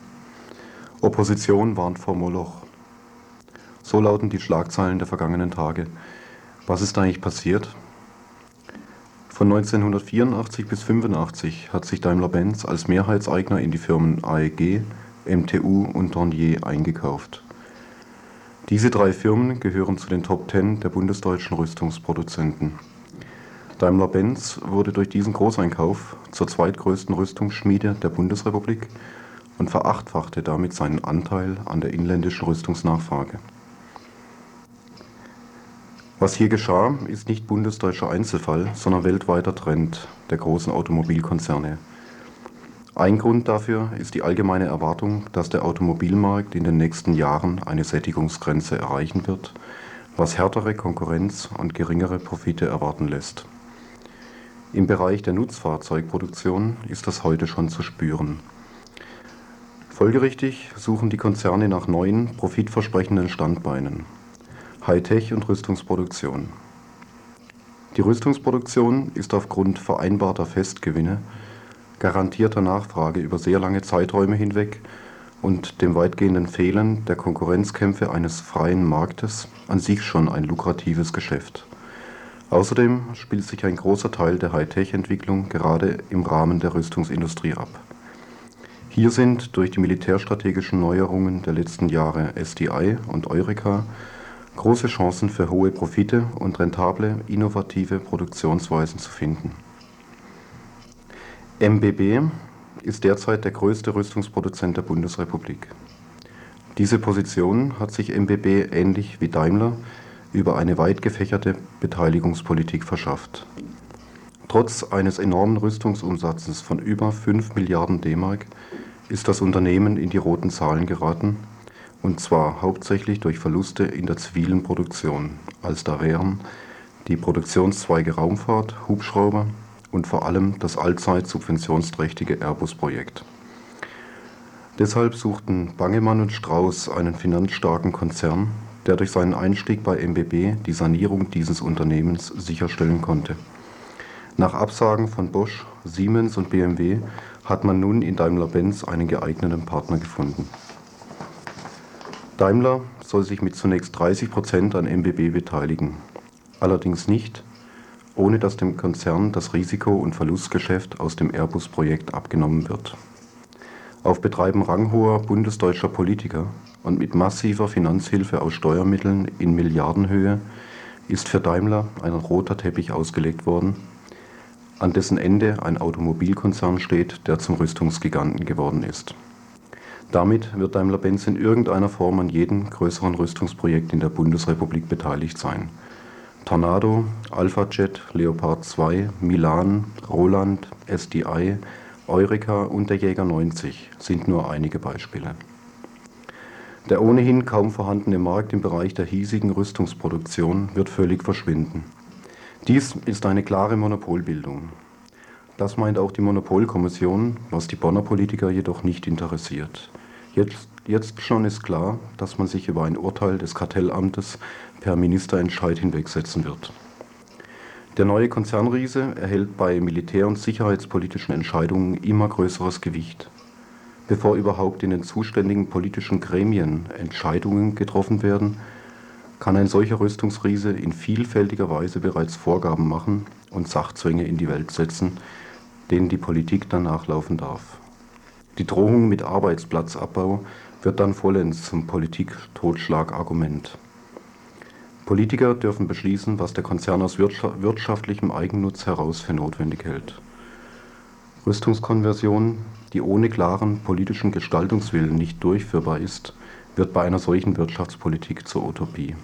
Opposition warnt vor Moloch. So lauten die Schlagzeilen der vergangenen Tage. Was ist eigentlich passiert? Von 1984 bis 1985 hat sich Daimler-Benz als Mehrheitseigner in die Firmen AEG, MTU und Dornier eingekauft. Diese drei Firmen gehören zu den Top Ten der bundesdeutschen Rüstungsproduzenten. Daimler-Benz wurde durch diesen Großeinkauf zur zweitgrößten Rüstungsschmiede der Bundesrepublik und verachtfachte damit seinen Anteil an der inländischen Rüstungsnachfrage. Was hier geschah, ist nicht bundesdeutscher Einzelfall, sondern weltweiter Trend der großen Automobilkonzerne. Ein Grund dafür ist die allgemeine Erwartung, dass der Automobilmarkt in den nächsten Jahren eine Sättigungsgrenze erreichen wird, was härtere Konkurrenz und geringere Profite erwarten lässt. Im Bereich der Nutzfahrzeugproduktion ist das heute schon zu spüren. Folgerichtig suchen die Konzerne nach neuen, profitversprechenden Standbeinen. Hightech und Rüstungsproduktion. Die Rüstungsproduktion ist aufgrund vereinbarter Festgewinne, garantierter Nachfrage über sehr lange Zeiträume hinweg und dem weitgehenden Fehlen der Konkurrenzkämpfe eines freien Marktes an sich schon ein lukratives Geschäft. Außerdem spielt sich ein großer Teil der Hightech-Entwicklung gerade im Rahmen der Rüstungsindustrie ab. Hier sind durch die militärstrategischen Neuerungen der letzten Jahre SDI und Eureka große Chancen für hohe Profite und rentable, innovative Produktionsweisen zu finden. MBB ist derzeit der größte Rüstungsproduzent der Bundesrepublik. Diese Position hat sich MBB ähnlich wie Daimler über eine weit gefächerte Beteiligungspolitik verschafft. Trotz eines enormen Rüstungsumsatzes von über 5 Milliarden D-Mark ist das Unternehmen in die roten Zahlen geraten und zwar hauptsächlich durch Verluste in der zivilen Produktion, als da wären die Produktionszweige Raumfahrt, Hubschrauber und vor allem das allzeit subventionsträchtige Airbus-Projekt. Deshalb suchten Bangemann und Strauß einen finanzstarken Konzern, der durch seinen Einstieg bei MBB die Sanierung dieses Unternehmens sicherstellen konnte. Nach Absagen von Bosch, Siemens und BMW hat man nun in Daimler-Benz einen geeigneten Partner gefunden. Daimler soll sich mit zunächst 30 Prozent an MBB beteiligen, allerdings nicht, ohne dass dem Konzern das Risiko- und Verlustgeschäft aus dem Airbus-Projekt abgenommen wird. Auf Betreiben ranghoher bundesdeutscher Politiker und mit massiver Finanzhilfe aus Steuermitteln in Milliardenhöhe ist für Daimler ein roter Teppich ausgelegt worden, an dessen Ende ein Automobilkonzern steht, der zum Rüstungsgiganten geworden ist. Damit wird Daimler-Benz in irgendeiner Form an jedem größeren Rüstungsprojekt in der Bundesrepublik beteiligt sein. Tornado, Alpha-Jet, Leopard 2, Milan, Roland, SDI, Eureka und der Jäger 90 sind nur einige Beispiele. Der ohnehin kaum vorhandene Markt im Bereich der hiesigen Rüstungsproduktion wird völlig verschwinden. Dies ist eine klare Monopolbildung. Das meint auch die Monopolkommission, was die Bonner Politiker jedoch nicht interessiert. Jetzt, jetzt schon ist klar, dass man sich über ein Urteil des Kartellamtes per Ministerentscheid hinwegsetzen wird. Der neue Konzernriese erhält bei militär- und sicherheitspolitischen Entscheidungen immer größeres Gewicht. Bevor überhaupt in den zuständigen politischen Gremien Entscheidungen getroffen werden, kann ein solcher Rüstungsriese in vielfältiger Weise bereits Vorgaben machen und Sachzwänge in die Welt setzen, denen die Politik dann nachlaufen darf. Die Drohung mit Arbeitsplatzabbau wird dann vollends zum Politik-Totschlagargument. Politiker dürfen beschließen, was der Konzern aus wirtschaftlichem Eigennutz heraus für notwendig hält. Rüstungskonversion, die ohne klaren politischen Gestaltungswillen nicht durchführbar ist, wird bei einer solchen Wirtschaftspolitik zur Utopie.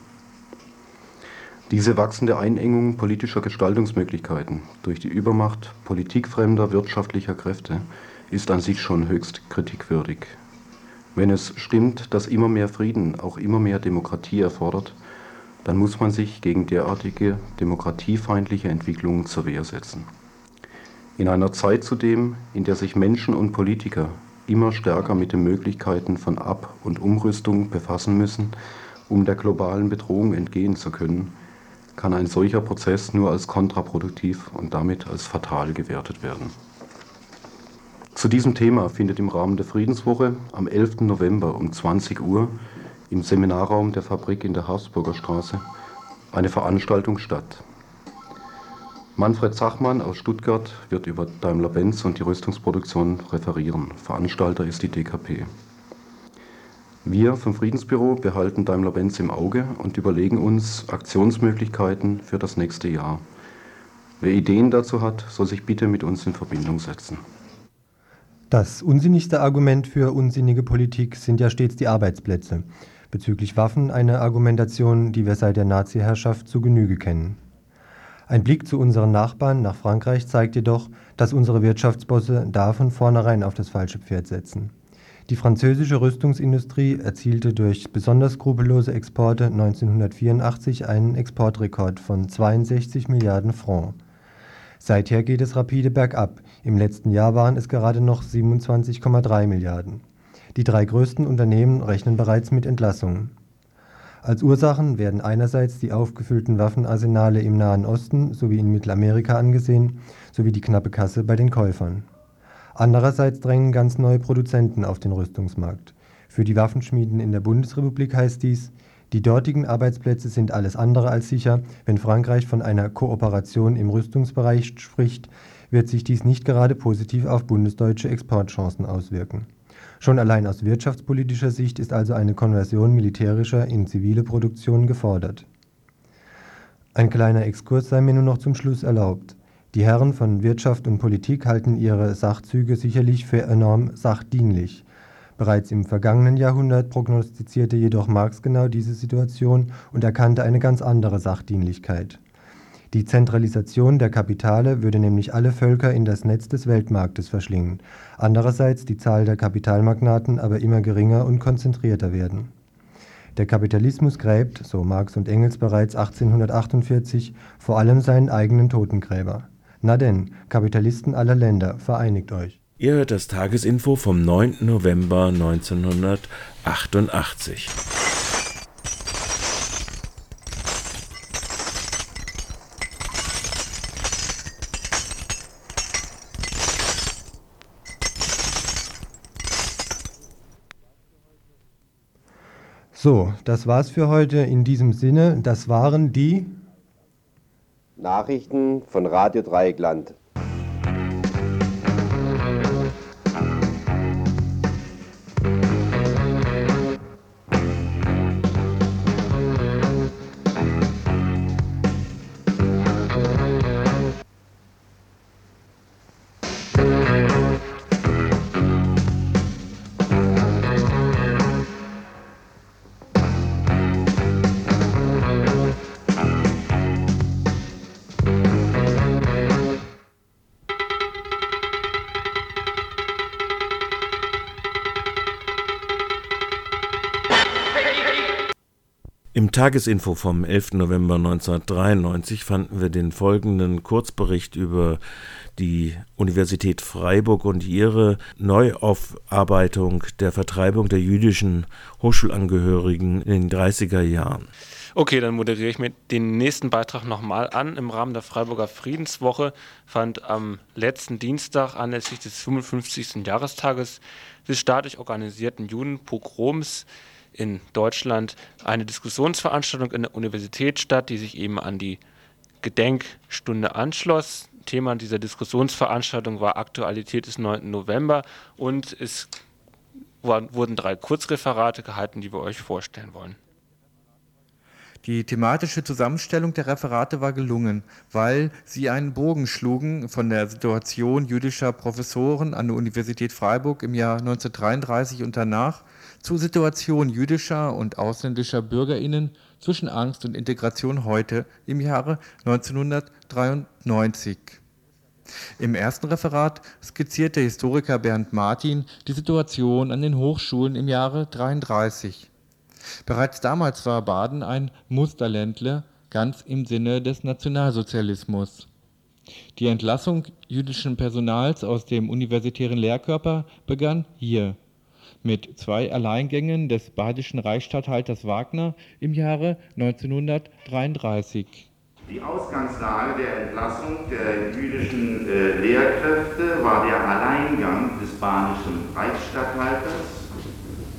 Diese wachsende Einengung politischer Gestaltungsmöglichkeiten durch die Übermacht politikfremder wirtschaftlicher Kräfte ist an sich schon höchst kritikwürdig. Wenn es stimmt, dass immer mehr Frieden auch immer mehr Demokratie erfordert, dann muss man sich gegen derartige demokratiefeindliche Entwicklungen zur Wehr setzen. In einer Zeit zudem, in der sich Menschen und Politiker immer stärker mit den Möglichkeiten von Ab- und Umrüstung befassen müssen, um der globalen Bedrohung entgehen zu können, kann ein solcher Prozess nur als kontraproduktiv und damit als fatal gewertet werden. Zu diesem Thema findet im Rahmen der Friedenswoche am 11. November um 20 Uhr im Seminarraum der Fabrik in der Habsburger Straße eine Veranstaltung statt. Manfred Zachmann aus Stuttgart wird über Daimler-Benz und die Rüstungsproduktion referieren. Veranstalter ist die DKP. Wir vom Friedensbüro behalten Daimler-Benz im Auge und überlegen uns Aktionsmöglichkeiten für das nächste Jahr. Wer Ideen dazu hat, soll sich bitte mit uns in Verbindung setzen. Das unsinnigste Argument für unsinnige Politik sind ja stets die Arbeitsplätze. Bezüglich Waffen eine Argumentation, die wir seit der Nazi-Herrschaft zu Genüge kennen. Ein Blick zu unseren Nachbarn nach Frankreich zeigt jedoch, dass unsere Wirtschaftsbosse da von vornherein auf das falsche Pferd setzen. Die französische Rüstungsindustrie erzielte durch besonders skrupellose Exporte 1984 einen Exportrekord von 62 Milliarden Francs. Seither geht es rapide bergab. Im letzten Jahr waren es gerade noch 27,3 Milliarden. Die drei größten Unternehmen rechnen bereits mit Entlassungen. Als Ursachen werden einerseits die aufgefüllten Waffenarsenale im Nahen Osten sowie in Mittelamerika angesehen, sowie die knappe Kasse bei den Käufern. Andererseits drängen ganz neue Produzenten auf den Rüstungsmarkt. Für die Waffenschmieden in der Bundesrepublik heißt dies, die dortigen Arbeitsplätze sind alles andere als sicher. Wenn Frankreich von einer Kooperation im Rüstungsbereich spricht, wird sich dies nicht gerade positiv auf bundesdeutsche Exportchancen auswirken. Schon allein aus wirtschaftspolitischer Sicht ist also eine Konversion militärischer in zivile Produktion gefordert. Ein kleiner Exkurs sei mir nur noch zum Schluss erlaubt. Die Herren von Wirtschaft und Politik halten ihre Sachzüge sicherlich für enorm sachdienlich. Bereits im vergangenen Jahrhundert prognostizierte jedoch Marx genau diese Situation und erkannte eine ganz andere Sachdienlichkeit. Die Zentralisation der Kapitale würde nämlich alle Völker in das Netz des Weltmarktes verschlingen, andererseits die Zahl der Kapitalmagnaten aber immer geringer und konzentrierter werden. Der Kapitalismus gräbt, so Marx und Engels bereits 1848, vor allem seinen eigenen Totengräber. Na denn, Kapitalisten aller Länder, vereinigt euch! Ihr hört das Tagesinfo vom 9. November 1988. So, das war's für heute. In diesem Sinne, das waren die Nachrichten von Radio Dreieckland. Im Tagesinfo vom 11. November 1993 fanden wir den folgenden Kurzbericht über die Universität Freiburg und ihre Neuaufarbeitung der Vertreibung der jüdischen Hochschulangehörigen in den 30er Jahren. Okay, dann moderiere ich mir den nächsten Beitrag nochmal an. Im Rahmen der Freiburger Friedenswoche fand am letzten Dienstag anlässlich des 55. Jahrestages des staatlich organisierten Judenpogroms in Deutschland eine Diskussionsveranstaltung in der Universität statt, die sich eben an die Gedenkstunde anschloss. Thema dieser Diskussionsveranstaltung war Aktualität des 9. November und es wurden drei Kurzreferate gehalten, die wir euch vorstellen wollen. Die thematische Zusammenstellung der Referate war gelungen, weil sie einen Bogen schlugen von der Situation jüdischer Professoren an der Universität Freiburg im Jahr 1933 und danach zur Situation jüdischer und ausländischer Bürgerinnen zwischen Angst und Integration heute im Jahre 1993. Im ersten Referat skizziert der Historiker Bernd Martin die Situation an den Hochschulen im Jahre 1933. Bereits damals war Baden ein Musterländle, ganz im Sinne des Nationalsozialismus. Die Entlassung jüdischen Personals aus dem universitären Lehrkörper begann hier mit zwei Alleingängen des badischen Reichsstatthalters Wagner im Jahre 1933. Die Ausgangslage der Entlassung der jüdischen äh, Lehrkräfte war der Alleingang des badischen Reichsstatthalters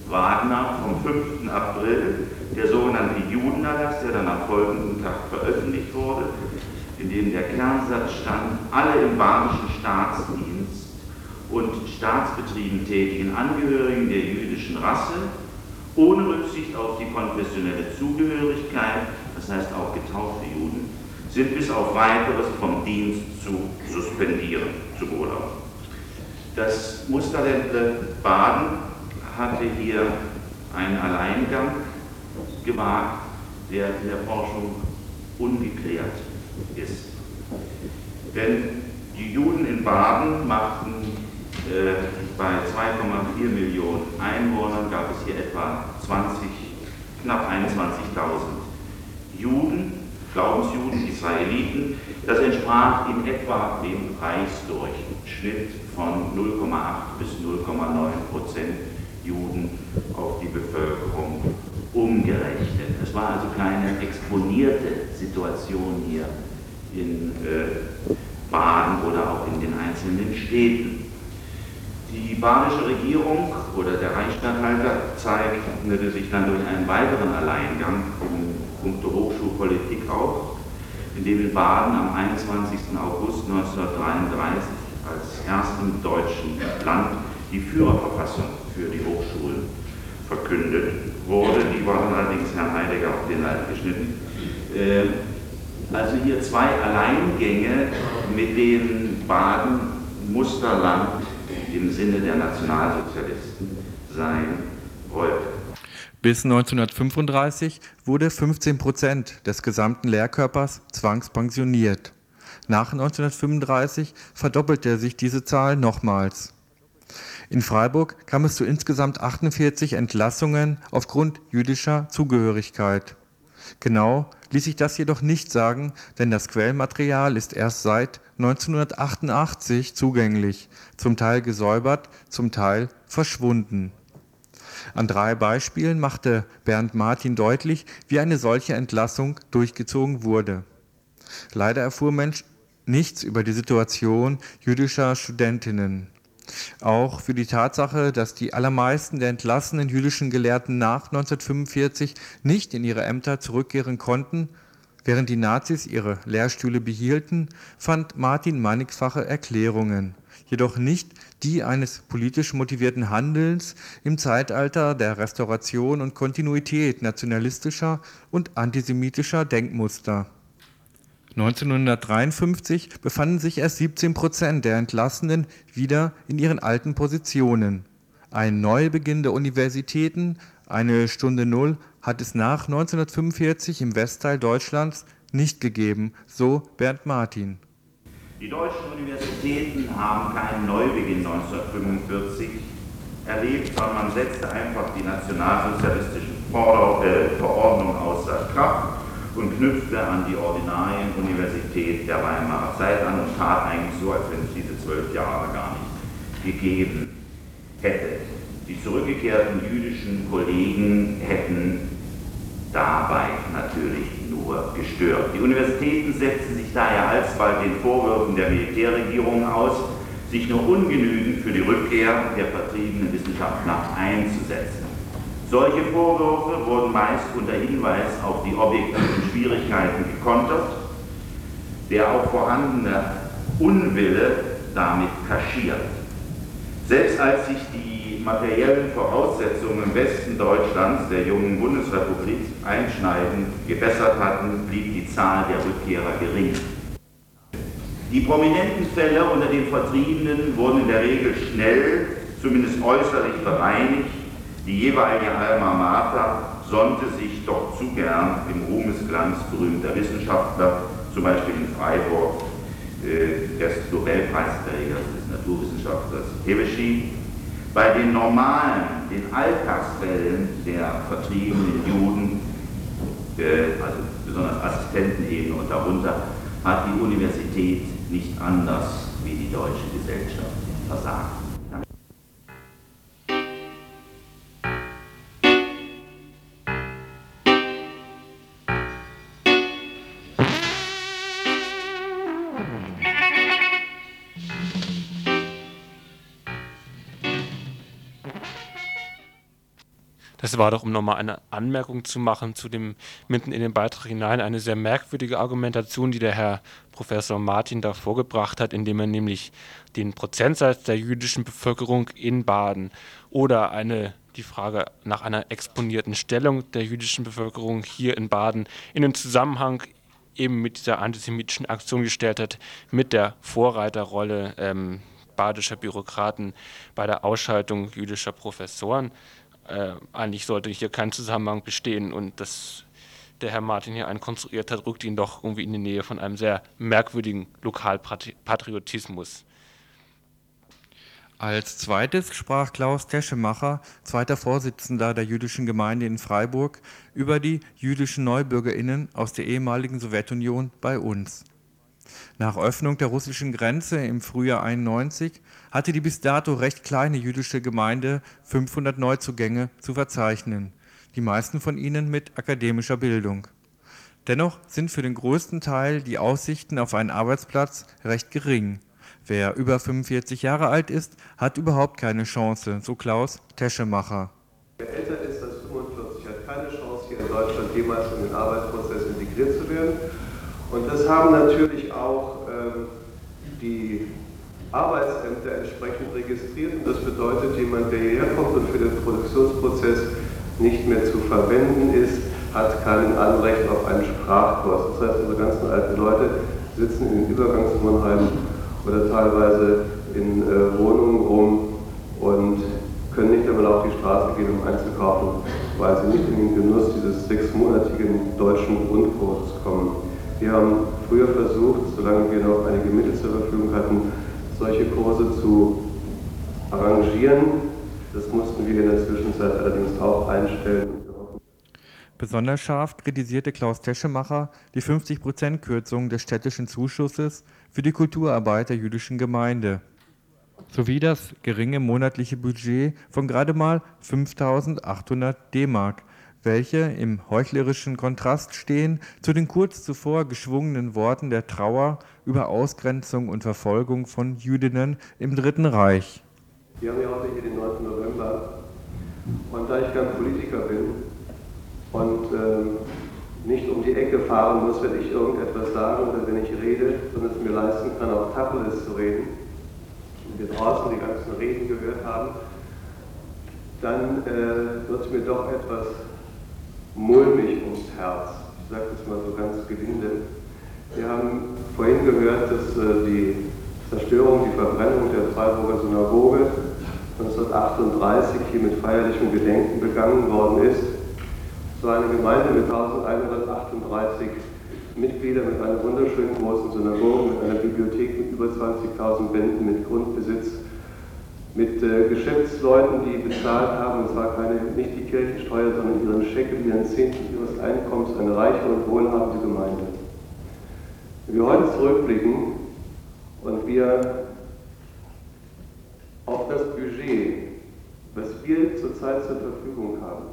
Wagner vom 5. April, der sogenannte Judenerlass, der dann am folgenden Tag veröffentlicht wurde, in dem der Kernsatz stand, alle im badischen Staatsdienst und Staatsbetrieben tätigen Angehörigen der jüdischen Rasse, ohne Rücksicht auf die konfessionelle Zugehörigkeit, das heißt auch getaufte Juden, sind bis auf weiteres vom Dienst zu suspendieren, zu beurlauben. Das Musterländle Baden hatte hier einen Alleingang gewagt, der in der Forschung ungeklärt ist. Denn die Juden in Baden machten bei 2,4 Millionen Einwohnern, gab es hier etwa 20, knapp 21.000 Juden, Glaubensjuden, Israeliten. Das entsprach in etwa dem Reichsdurchschnitt von 0,8 bis 0,9 Prozent Juden auf die Bevölkerung umgerechnet. Es war also keine exponierte Situation hier in äh, Baden oder auch in den einzelnen Städten. Die badische Regierung oder der Reichsstatthalter zeichnete sich dann durch einen weiteren Alleingang in puncto Hochschulpolitik auf, indem in Baden am 21. August 1933 als erstem deutschen Land die Führerverfassung für die Hochschulen verkündet wurde. Die war dann allerdings Herrn Heidegger auf den Leib geschnitten. Äh, also hier zwei Alleingänge, mit denen Baden Musterland im Sinne der Nationalsozialisten sein wollte. Bis 1935 wurde 15 Prozent des gesamten Lehrkörpers zwangspensioniert. Nach 1935 verdoppelte sich diese Zahl nochmals. In Freiburg kam es zu insgesamt 48 Entlassungen aufgrund jüdischer Zugehörigkeit. Genau ließ sich das jedoch nicht sagen, denn das Quellmaterial ist erst seit 1988 zugänglich, zum Teil gesäubert, zum Teil verschwunden. An drei Beispielen machte Bernd Martin deutlich, wie eine solche Entlassung durchgezogen wurde. Leider erfuhr Mensch nichts über die Situation jüdischer Studentinnen. Auch für die Tatsache, dass die allermeisten der entlassenen jüdischen Gelehrten nach 1945 nicht in ihre Ämter zurückkehren konnten, während die Nazis ihre Lehrstühle behielten, fand Martin mannigfache Erklärungen, jedoch nicht die eines politisch motivierten Handelns im Zeitalter der Restauration und Kontinuität nationalistischer und antisemitischer Denkmuster. 1953 befanden sich erst 17 Prozent der Entlassenen wieder in ihren alten Positionen. Ein Neubeginn der Universitäten, eine Stunde Null, hat es nach 1945 im Westteil Deutschlands nicht gegeben, so Bernd Martin. Die deutschen Universitäten haben keinen Neubeginn 1945 erlebt, sondern man setzte einfach die nationalsozialistischen äh, Verordnungen außer Kraft und knüpfte an die Ordinarien Universität der Weimarer Zeit an und tat eigentlich so, als wenn es diese zwölf Jahre gar nicht gegeben hätte. Die zurückgekehrten jüdischen Kollegen hätten dabei natürlich nur gestört. Die Universitäten setzten sich daher alsbald den Vorwürfen der Militärregierung aus, sich nur ungenügend für die Rückkehr der vertriebenen Wissenschaftler einzusetzen. Solche Vorwürfe wurden meist unter Hinweis auf die objektiven Schwierigkeiten gekontert, der auch vorhandene Unwille damit kaschiert. Selbst als sich die materiellen Voraussetzungen im Westen Deutschlands, der jungen Bundesrepublik, einschneidend gebessert hatten, blieb die Zahl der Rückkehrer gering. Die prominenten Fälle unter den Vertriebenen wurden in der Regel schnell, zumindest äußerlich bereinigt die jeweilige Alma Mater sonnte sich doch zu gern im Ruhmesglanz berühmter Wissenschaftler, zum Beispiel in Freiburg äh, des Nobelpreisträgers, des Naturwissenschaftlers Heveschi. Bei den normalen, den Alltagsfällen der vertriebenen Juden, äh, also besonders Assistentenebene und darunter, hat die Universität nicht anders wie die deutsche Gesellschaft versagt. Das war doch, um nochmal eine Anmerkung zu machen zu dem mitten in den Beitrag hinein, eine sehr merkwürdige Argumentation, die der Herr Professor Martin da vorgebracht hat, indem er nämlich den Prozentsatz der jüdischen Bevölkerung in Baden oder eine die Frage nach einer exponierten Stellung der jüdischen Bevölkerung hier in Baden in den Zusammenhang eben mit dieser antisemitischen Aktion gestellt hat, mit der Vorreiterrolle ähm, badischer Bürokraten bei der Ausschaltung jüdischer Professoren. Äh, eigentlich sollte hier kein Zusammenhang bestehen und dass der Herr Martin hier einen konstruiert hat, rückt ihn doch irgendwie in die Nähe von einem sehr merkwürdigen Lokalpatriotismus. Als zweites sprach Klaus Teschemacher, zweiter Vorsitzender der jüdischen Gemeinde in Freiburg, über die jüdischen Neubürgerinnen aus der ehemaligen Sowjetunion bei uns. Nach Öffnung der russischen Grenze im Frühjahr 91 hatte die bis dato recht kleine jüdische Gemeinde 500 Neuzugänge zu verzeichnen, die meisten von ihnen mit akademischer Bildung. Dennoch sind für den größten Teil die Aussichten auf einen Arbeitsplatz recht gering. Wer über 45 Jahre alt ist, hat überhaupt keine Chance, so Klaus Teschemacher. Wer älter ist als 45 hat keine Chance, hier in Deutschland jemals in den Arbeitsprozess integriert zu werden. Und das haben natürlich auch ähm, die Arbeitsämter entsprechend registriert. Und das bedeutet, jemand, der hierher kommt und für den Produktionsprozess nicht mehr zu verwenden ist, hat kein Anrecht auf einen Sprachkurs. Das heißt, unsere ganzen alten Leute sitzen in den Übergangswohnheimen oder teilweise in äh, Wohnungen rum und können nicht einmal auf die Straße gehen, um einzukaufen, weil sie nicht in den Genuss dieses sechsmonatigen deutschen Grundkurses kommen. Wir haben früher versucht, solange wir noch einige Mittel zur Verfügung hatten, solche Kurse zu arrangieren. Das mussten wir in der Zwischenzeit allerdings auch einstellen. Besonders scharf kritisierte Klaus Teschemacher die 50%-Kürzung des städtischen Zuschusses für die Kulturarbeit der jüdischen Gemeinde sowie das geringe monatliche Budget von gerade mal 5800 D-Mark, welche im heuchlerischen Kontrast stehen zu den kurz zuvor geschwungenen Worten der Trauer über Ausgrenzung und Verfolgung von Jüdinnen im Dritten Reich. Wir haben ja heute hier den 9. November und da ich kein Politiker bin und ähm, nicht um die Ecke fahren muss, wenn ich irgendetwas sage oder wenn ich rede, sondern es mir leisten kann, auf Tacheles zu reden, und wir draußen die ganzen Reden gehört haben, dann äh, wird es mir doch etwas mulmig ums Herz. Ich sage das mal so ganz gelinde. Wir haben vorhin gehört, dass äh, die Zerstörung, die Verbrennung der Freiburger Synagoge 1938 hier mit feierlichem Gedenken begangen worden ist. Es war eine Gemeinde mit 1138 Mitgliedern, mit einer wunderschönen großen Synagoge, mit einer Bibliothek mit über 20.000 Bänden, mit Grundbesitz, mit äh, Geschäftsleuten, die bezahlt haben, es war keine, nicht die Kirchensteuer, sondern ihren Scheckel, ihren Zehnten ihres Einkommens, eine reiche und wohlhabende Gemeinde. Wenn wir heute zurückblicken und wir auf das Budget, was wir zurzeit zur Verfügung haben,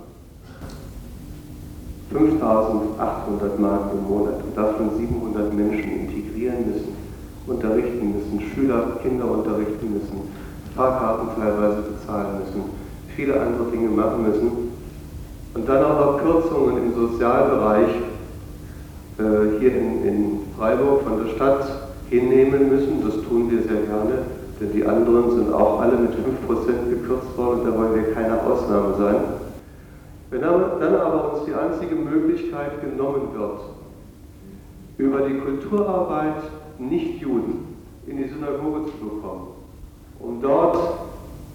5800 Mark im Monat und davon 700 Menschen integrieren müssen, unterrichten müssen, Schüler, Kinder unterrichten müssen, Fahrkarten teilweise bezahlen müssen, viele andere Dinge machen müssen und dann auch noch Kürzungen im Sozialbereich äh, hier in, in Freiburg von der Stadt hinnehmen müssen. Das tun wir sehr gerne, denn die anderen sind auch alle mit 5% gekürzt worden und da wollen wir keine Ausnahme sein. Wenn dann aber uns die einzige Möglichkeit genommen wird, über die Kulturarbeit Nicht-Juden in die Synagoge zu bekommen, um dort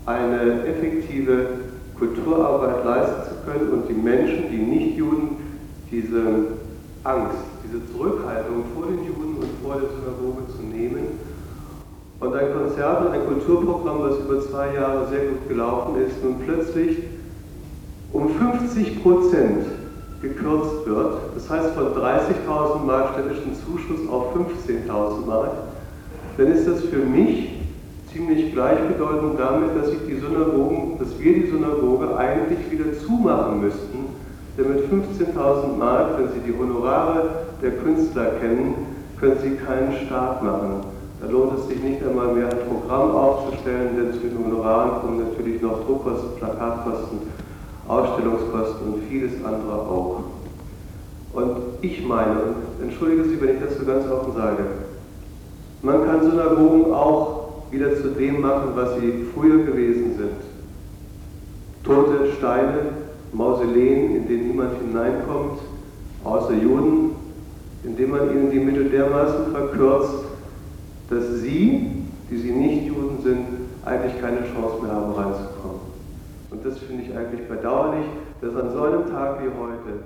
eine effektive Kulturarbeit leisten zu können und die Menschen, die Nicht-Juden, diese Angst, diese Zurückhaltung vor den Juden und vor der Synagoge zu nehmen. Und ein Konzert und ein Kulturprogramm, das über zwei Jahre sehr gut gelaufen ist, nun plötzlich um 50 Prozent gekürzt wird, das heißt von 30.000 Mark städtischen Zuschuss auf 15.000 Mark, dann ist das für mich ziemlich gleichbedeutend damit, dass ich die Synagogen, dass wir die Synagoge eigentlich wieder zumachen müssten, denn mit 15.000 Mark, wenn Sie die Honorare der Künstler kennen, können Sie keinen Start machen. Da lohnt es sich nicht einmal mehr ein Programm aufzustellen, denn zu den Honoraren kommen natürlich noch Druckkosten, Plakatkosten Ausstellungskosten und vieles andere auch. Und ich meine, entschuldige Sie, wenn ich das so ganz offen sage, man kann Synagogen auch wieder zu dem machen, was sie früher gewesen sind. Tote Steine, Mausoleen, in denen niemand hineinkommt, außer Juden, indem man ihnen die Mittel dermaßen verkürzt, dass sie, die sie nicht Juden sind, eigentlich keine Chance mehr haben, reinzukommen. Und das finde ich eigentlich bedauerlich, dass an so einem Tag wie heute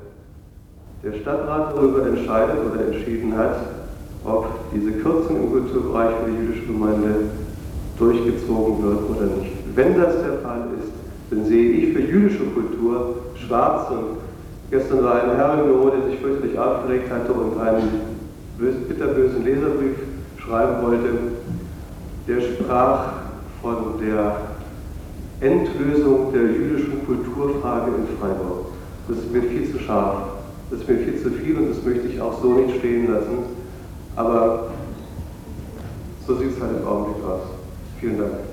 der Stadtrat darüber entscheidet oder entschieden hat, ob diese Kürzung im Kulturbereich für die jüdische Gemeinde durchgezogen wird oder nicht. Wenn das der Fall ist, dann sehe ich für jüdische Kultur schwarz und gestern war ein Herr im Büro, der sich fürchterlich aufgeregt hatte und einen bitterbösen Leserbrief schreiben wollte, der sprach von der Endlösung der jüdischen Kulturfrage in Freiburg. Das ist mir viel zu scharf, das ist mir viel zu viel und das möchte ich auch so nicht stehen lassen. Aber so sieht es halt im Augenblick aus. Vielen Dank.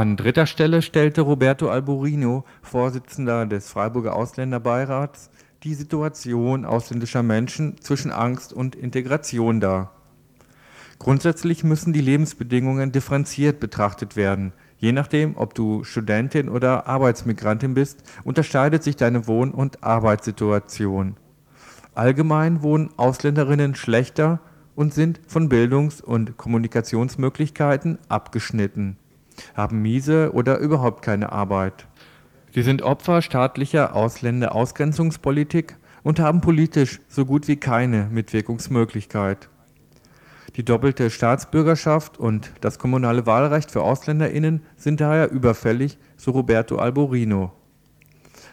An dritter Stelle stellte Roberto Alborino, Vorsitzender des Freiburger Ausländerbeirats, die Situation ausländischer Menschen zwischen Angst und Integration dar. Grundsätzlich müssen die Lebensbedingungen differenziert betrachtet werden. Je nachdem, ob du Studentin oder Arbeitsmigrantin bist, unterscheidet sich deine Wohn- und Arbeitssituation. Allgemein wohnen Ausländerinnen schlechter und sind von Bildungs- und Kommunikationsmöglichkeiten abgeschnitten haben miese oder überhaupt keine Arbeit. Sie sind Opfer staatlicher Ausländerausgrenzungspolitik und haben politisch so gut wie keine Mitwirkungsmöglichkeit. Die doppelte Staatsbürgerschaft und das kommunale Wahlrecht für AusländerInnen sind daher überfällig, so Roberto Alborino.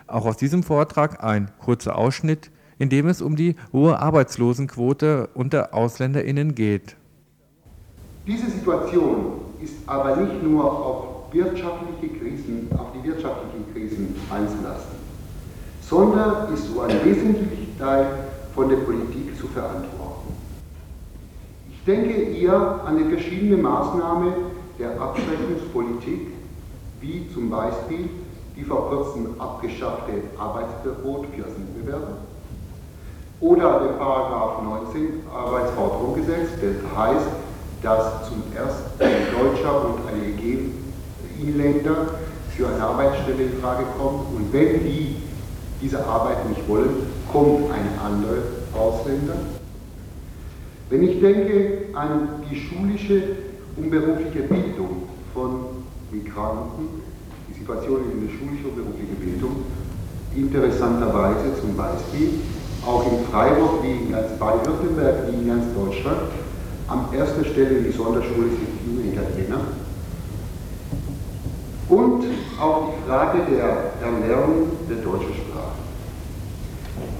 Auch aus diesem Vortrag ein kurzer Ausschnitt, in dem es um die hohe Arbeitslosenquote unter AusländerInnen geht. Diese Situation ist aber nicht nur auf wirtschaftliche Krisen, auf die wirtschaftlichen Krisen einzulassen, sondern ist so ein wesentlicher Teil von der Politik zu verantworten. Ich denke eher an die verschiedenen Maßnahmen der Abschreckungspolitik, wie zum Beispiel die vor kurzem abgeschaffte Arbeitsverbot für Asylbewerber oder den Paragraph 19 Arbeitsforderungsgesetz, der heißt, dass zum ersten ein Deutscher und ein EU-Länder für eine Arbeitsstelle in Frage kommen und wenn die diese Arbeit nicht wollen, kommt ein anderer Ausländer. Wenn ich denke an die schulische und berufliche Bildung von Migranten, die Situation in der schulischen und beruflichen Bildung, interessanterweise zum Beispiel auch in Freiburg wie in ganz Baden-Württemberg wie in ganz Deutschland an erster Stelle die Sonderschule sind Italiener. Und auch die Frage der Erlernung der deutschen Sprache.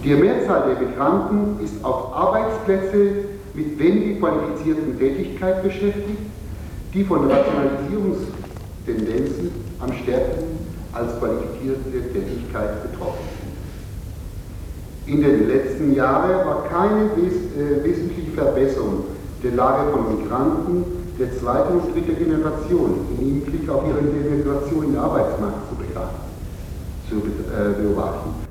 Die Mehrzahl der Migranten ist auf Arbeitsplätze mit wenig qualifizierten Tätigkeit beschäftigt, die von Rationalisierungstendenzen am stärksten als qualifizierte Tätigkeit betroffen sind. In den letzten Jahren war keine wes äh, wesentliche Verbesserung der Lage von Migranten der zweiten und dritten Generation im Hinblick auf ihre Integration in den Arbeitsmarkt zu, äh, beobachten.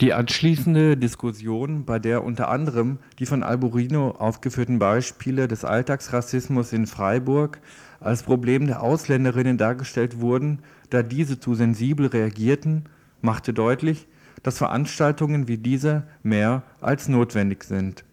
Die anschließende Diskussion, bei der unter anderem die von Alborino aufgeführten Beispiele des Alltagsrassismus in Freiburg als Problem der Ausländerinnen dargestellt wurden, da diese zu sensibel reagierten, machte deutlich, dass Veranstaltungen wie diese mehr als notwendig sind.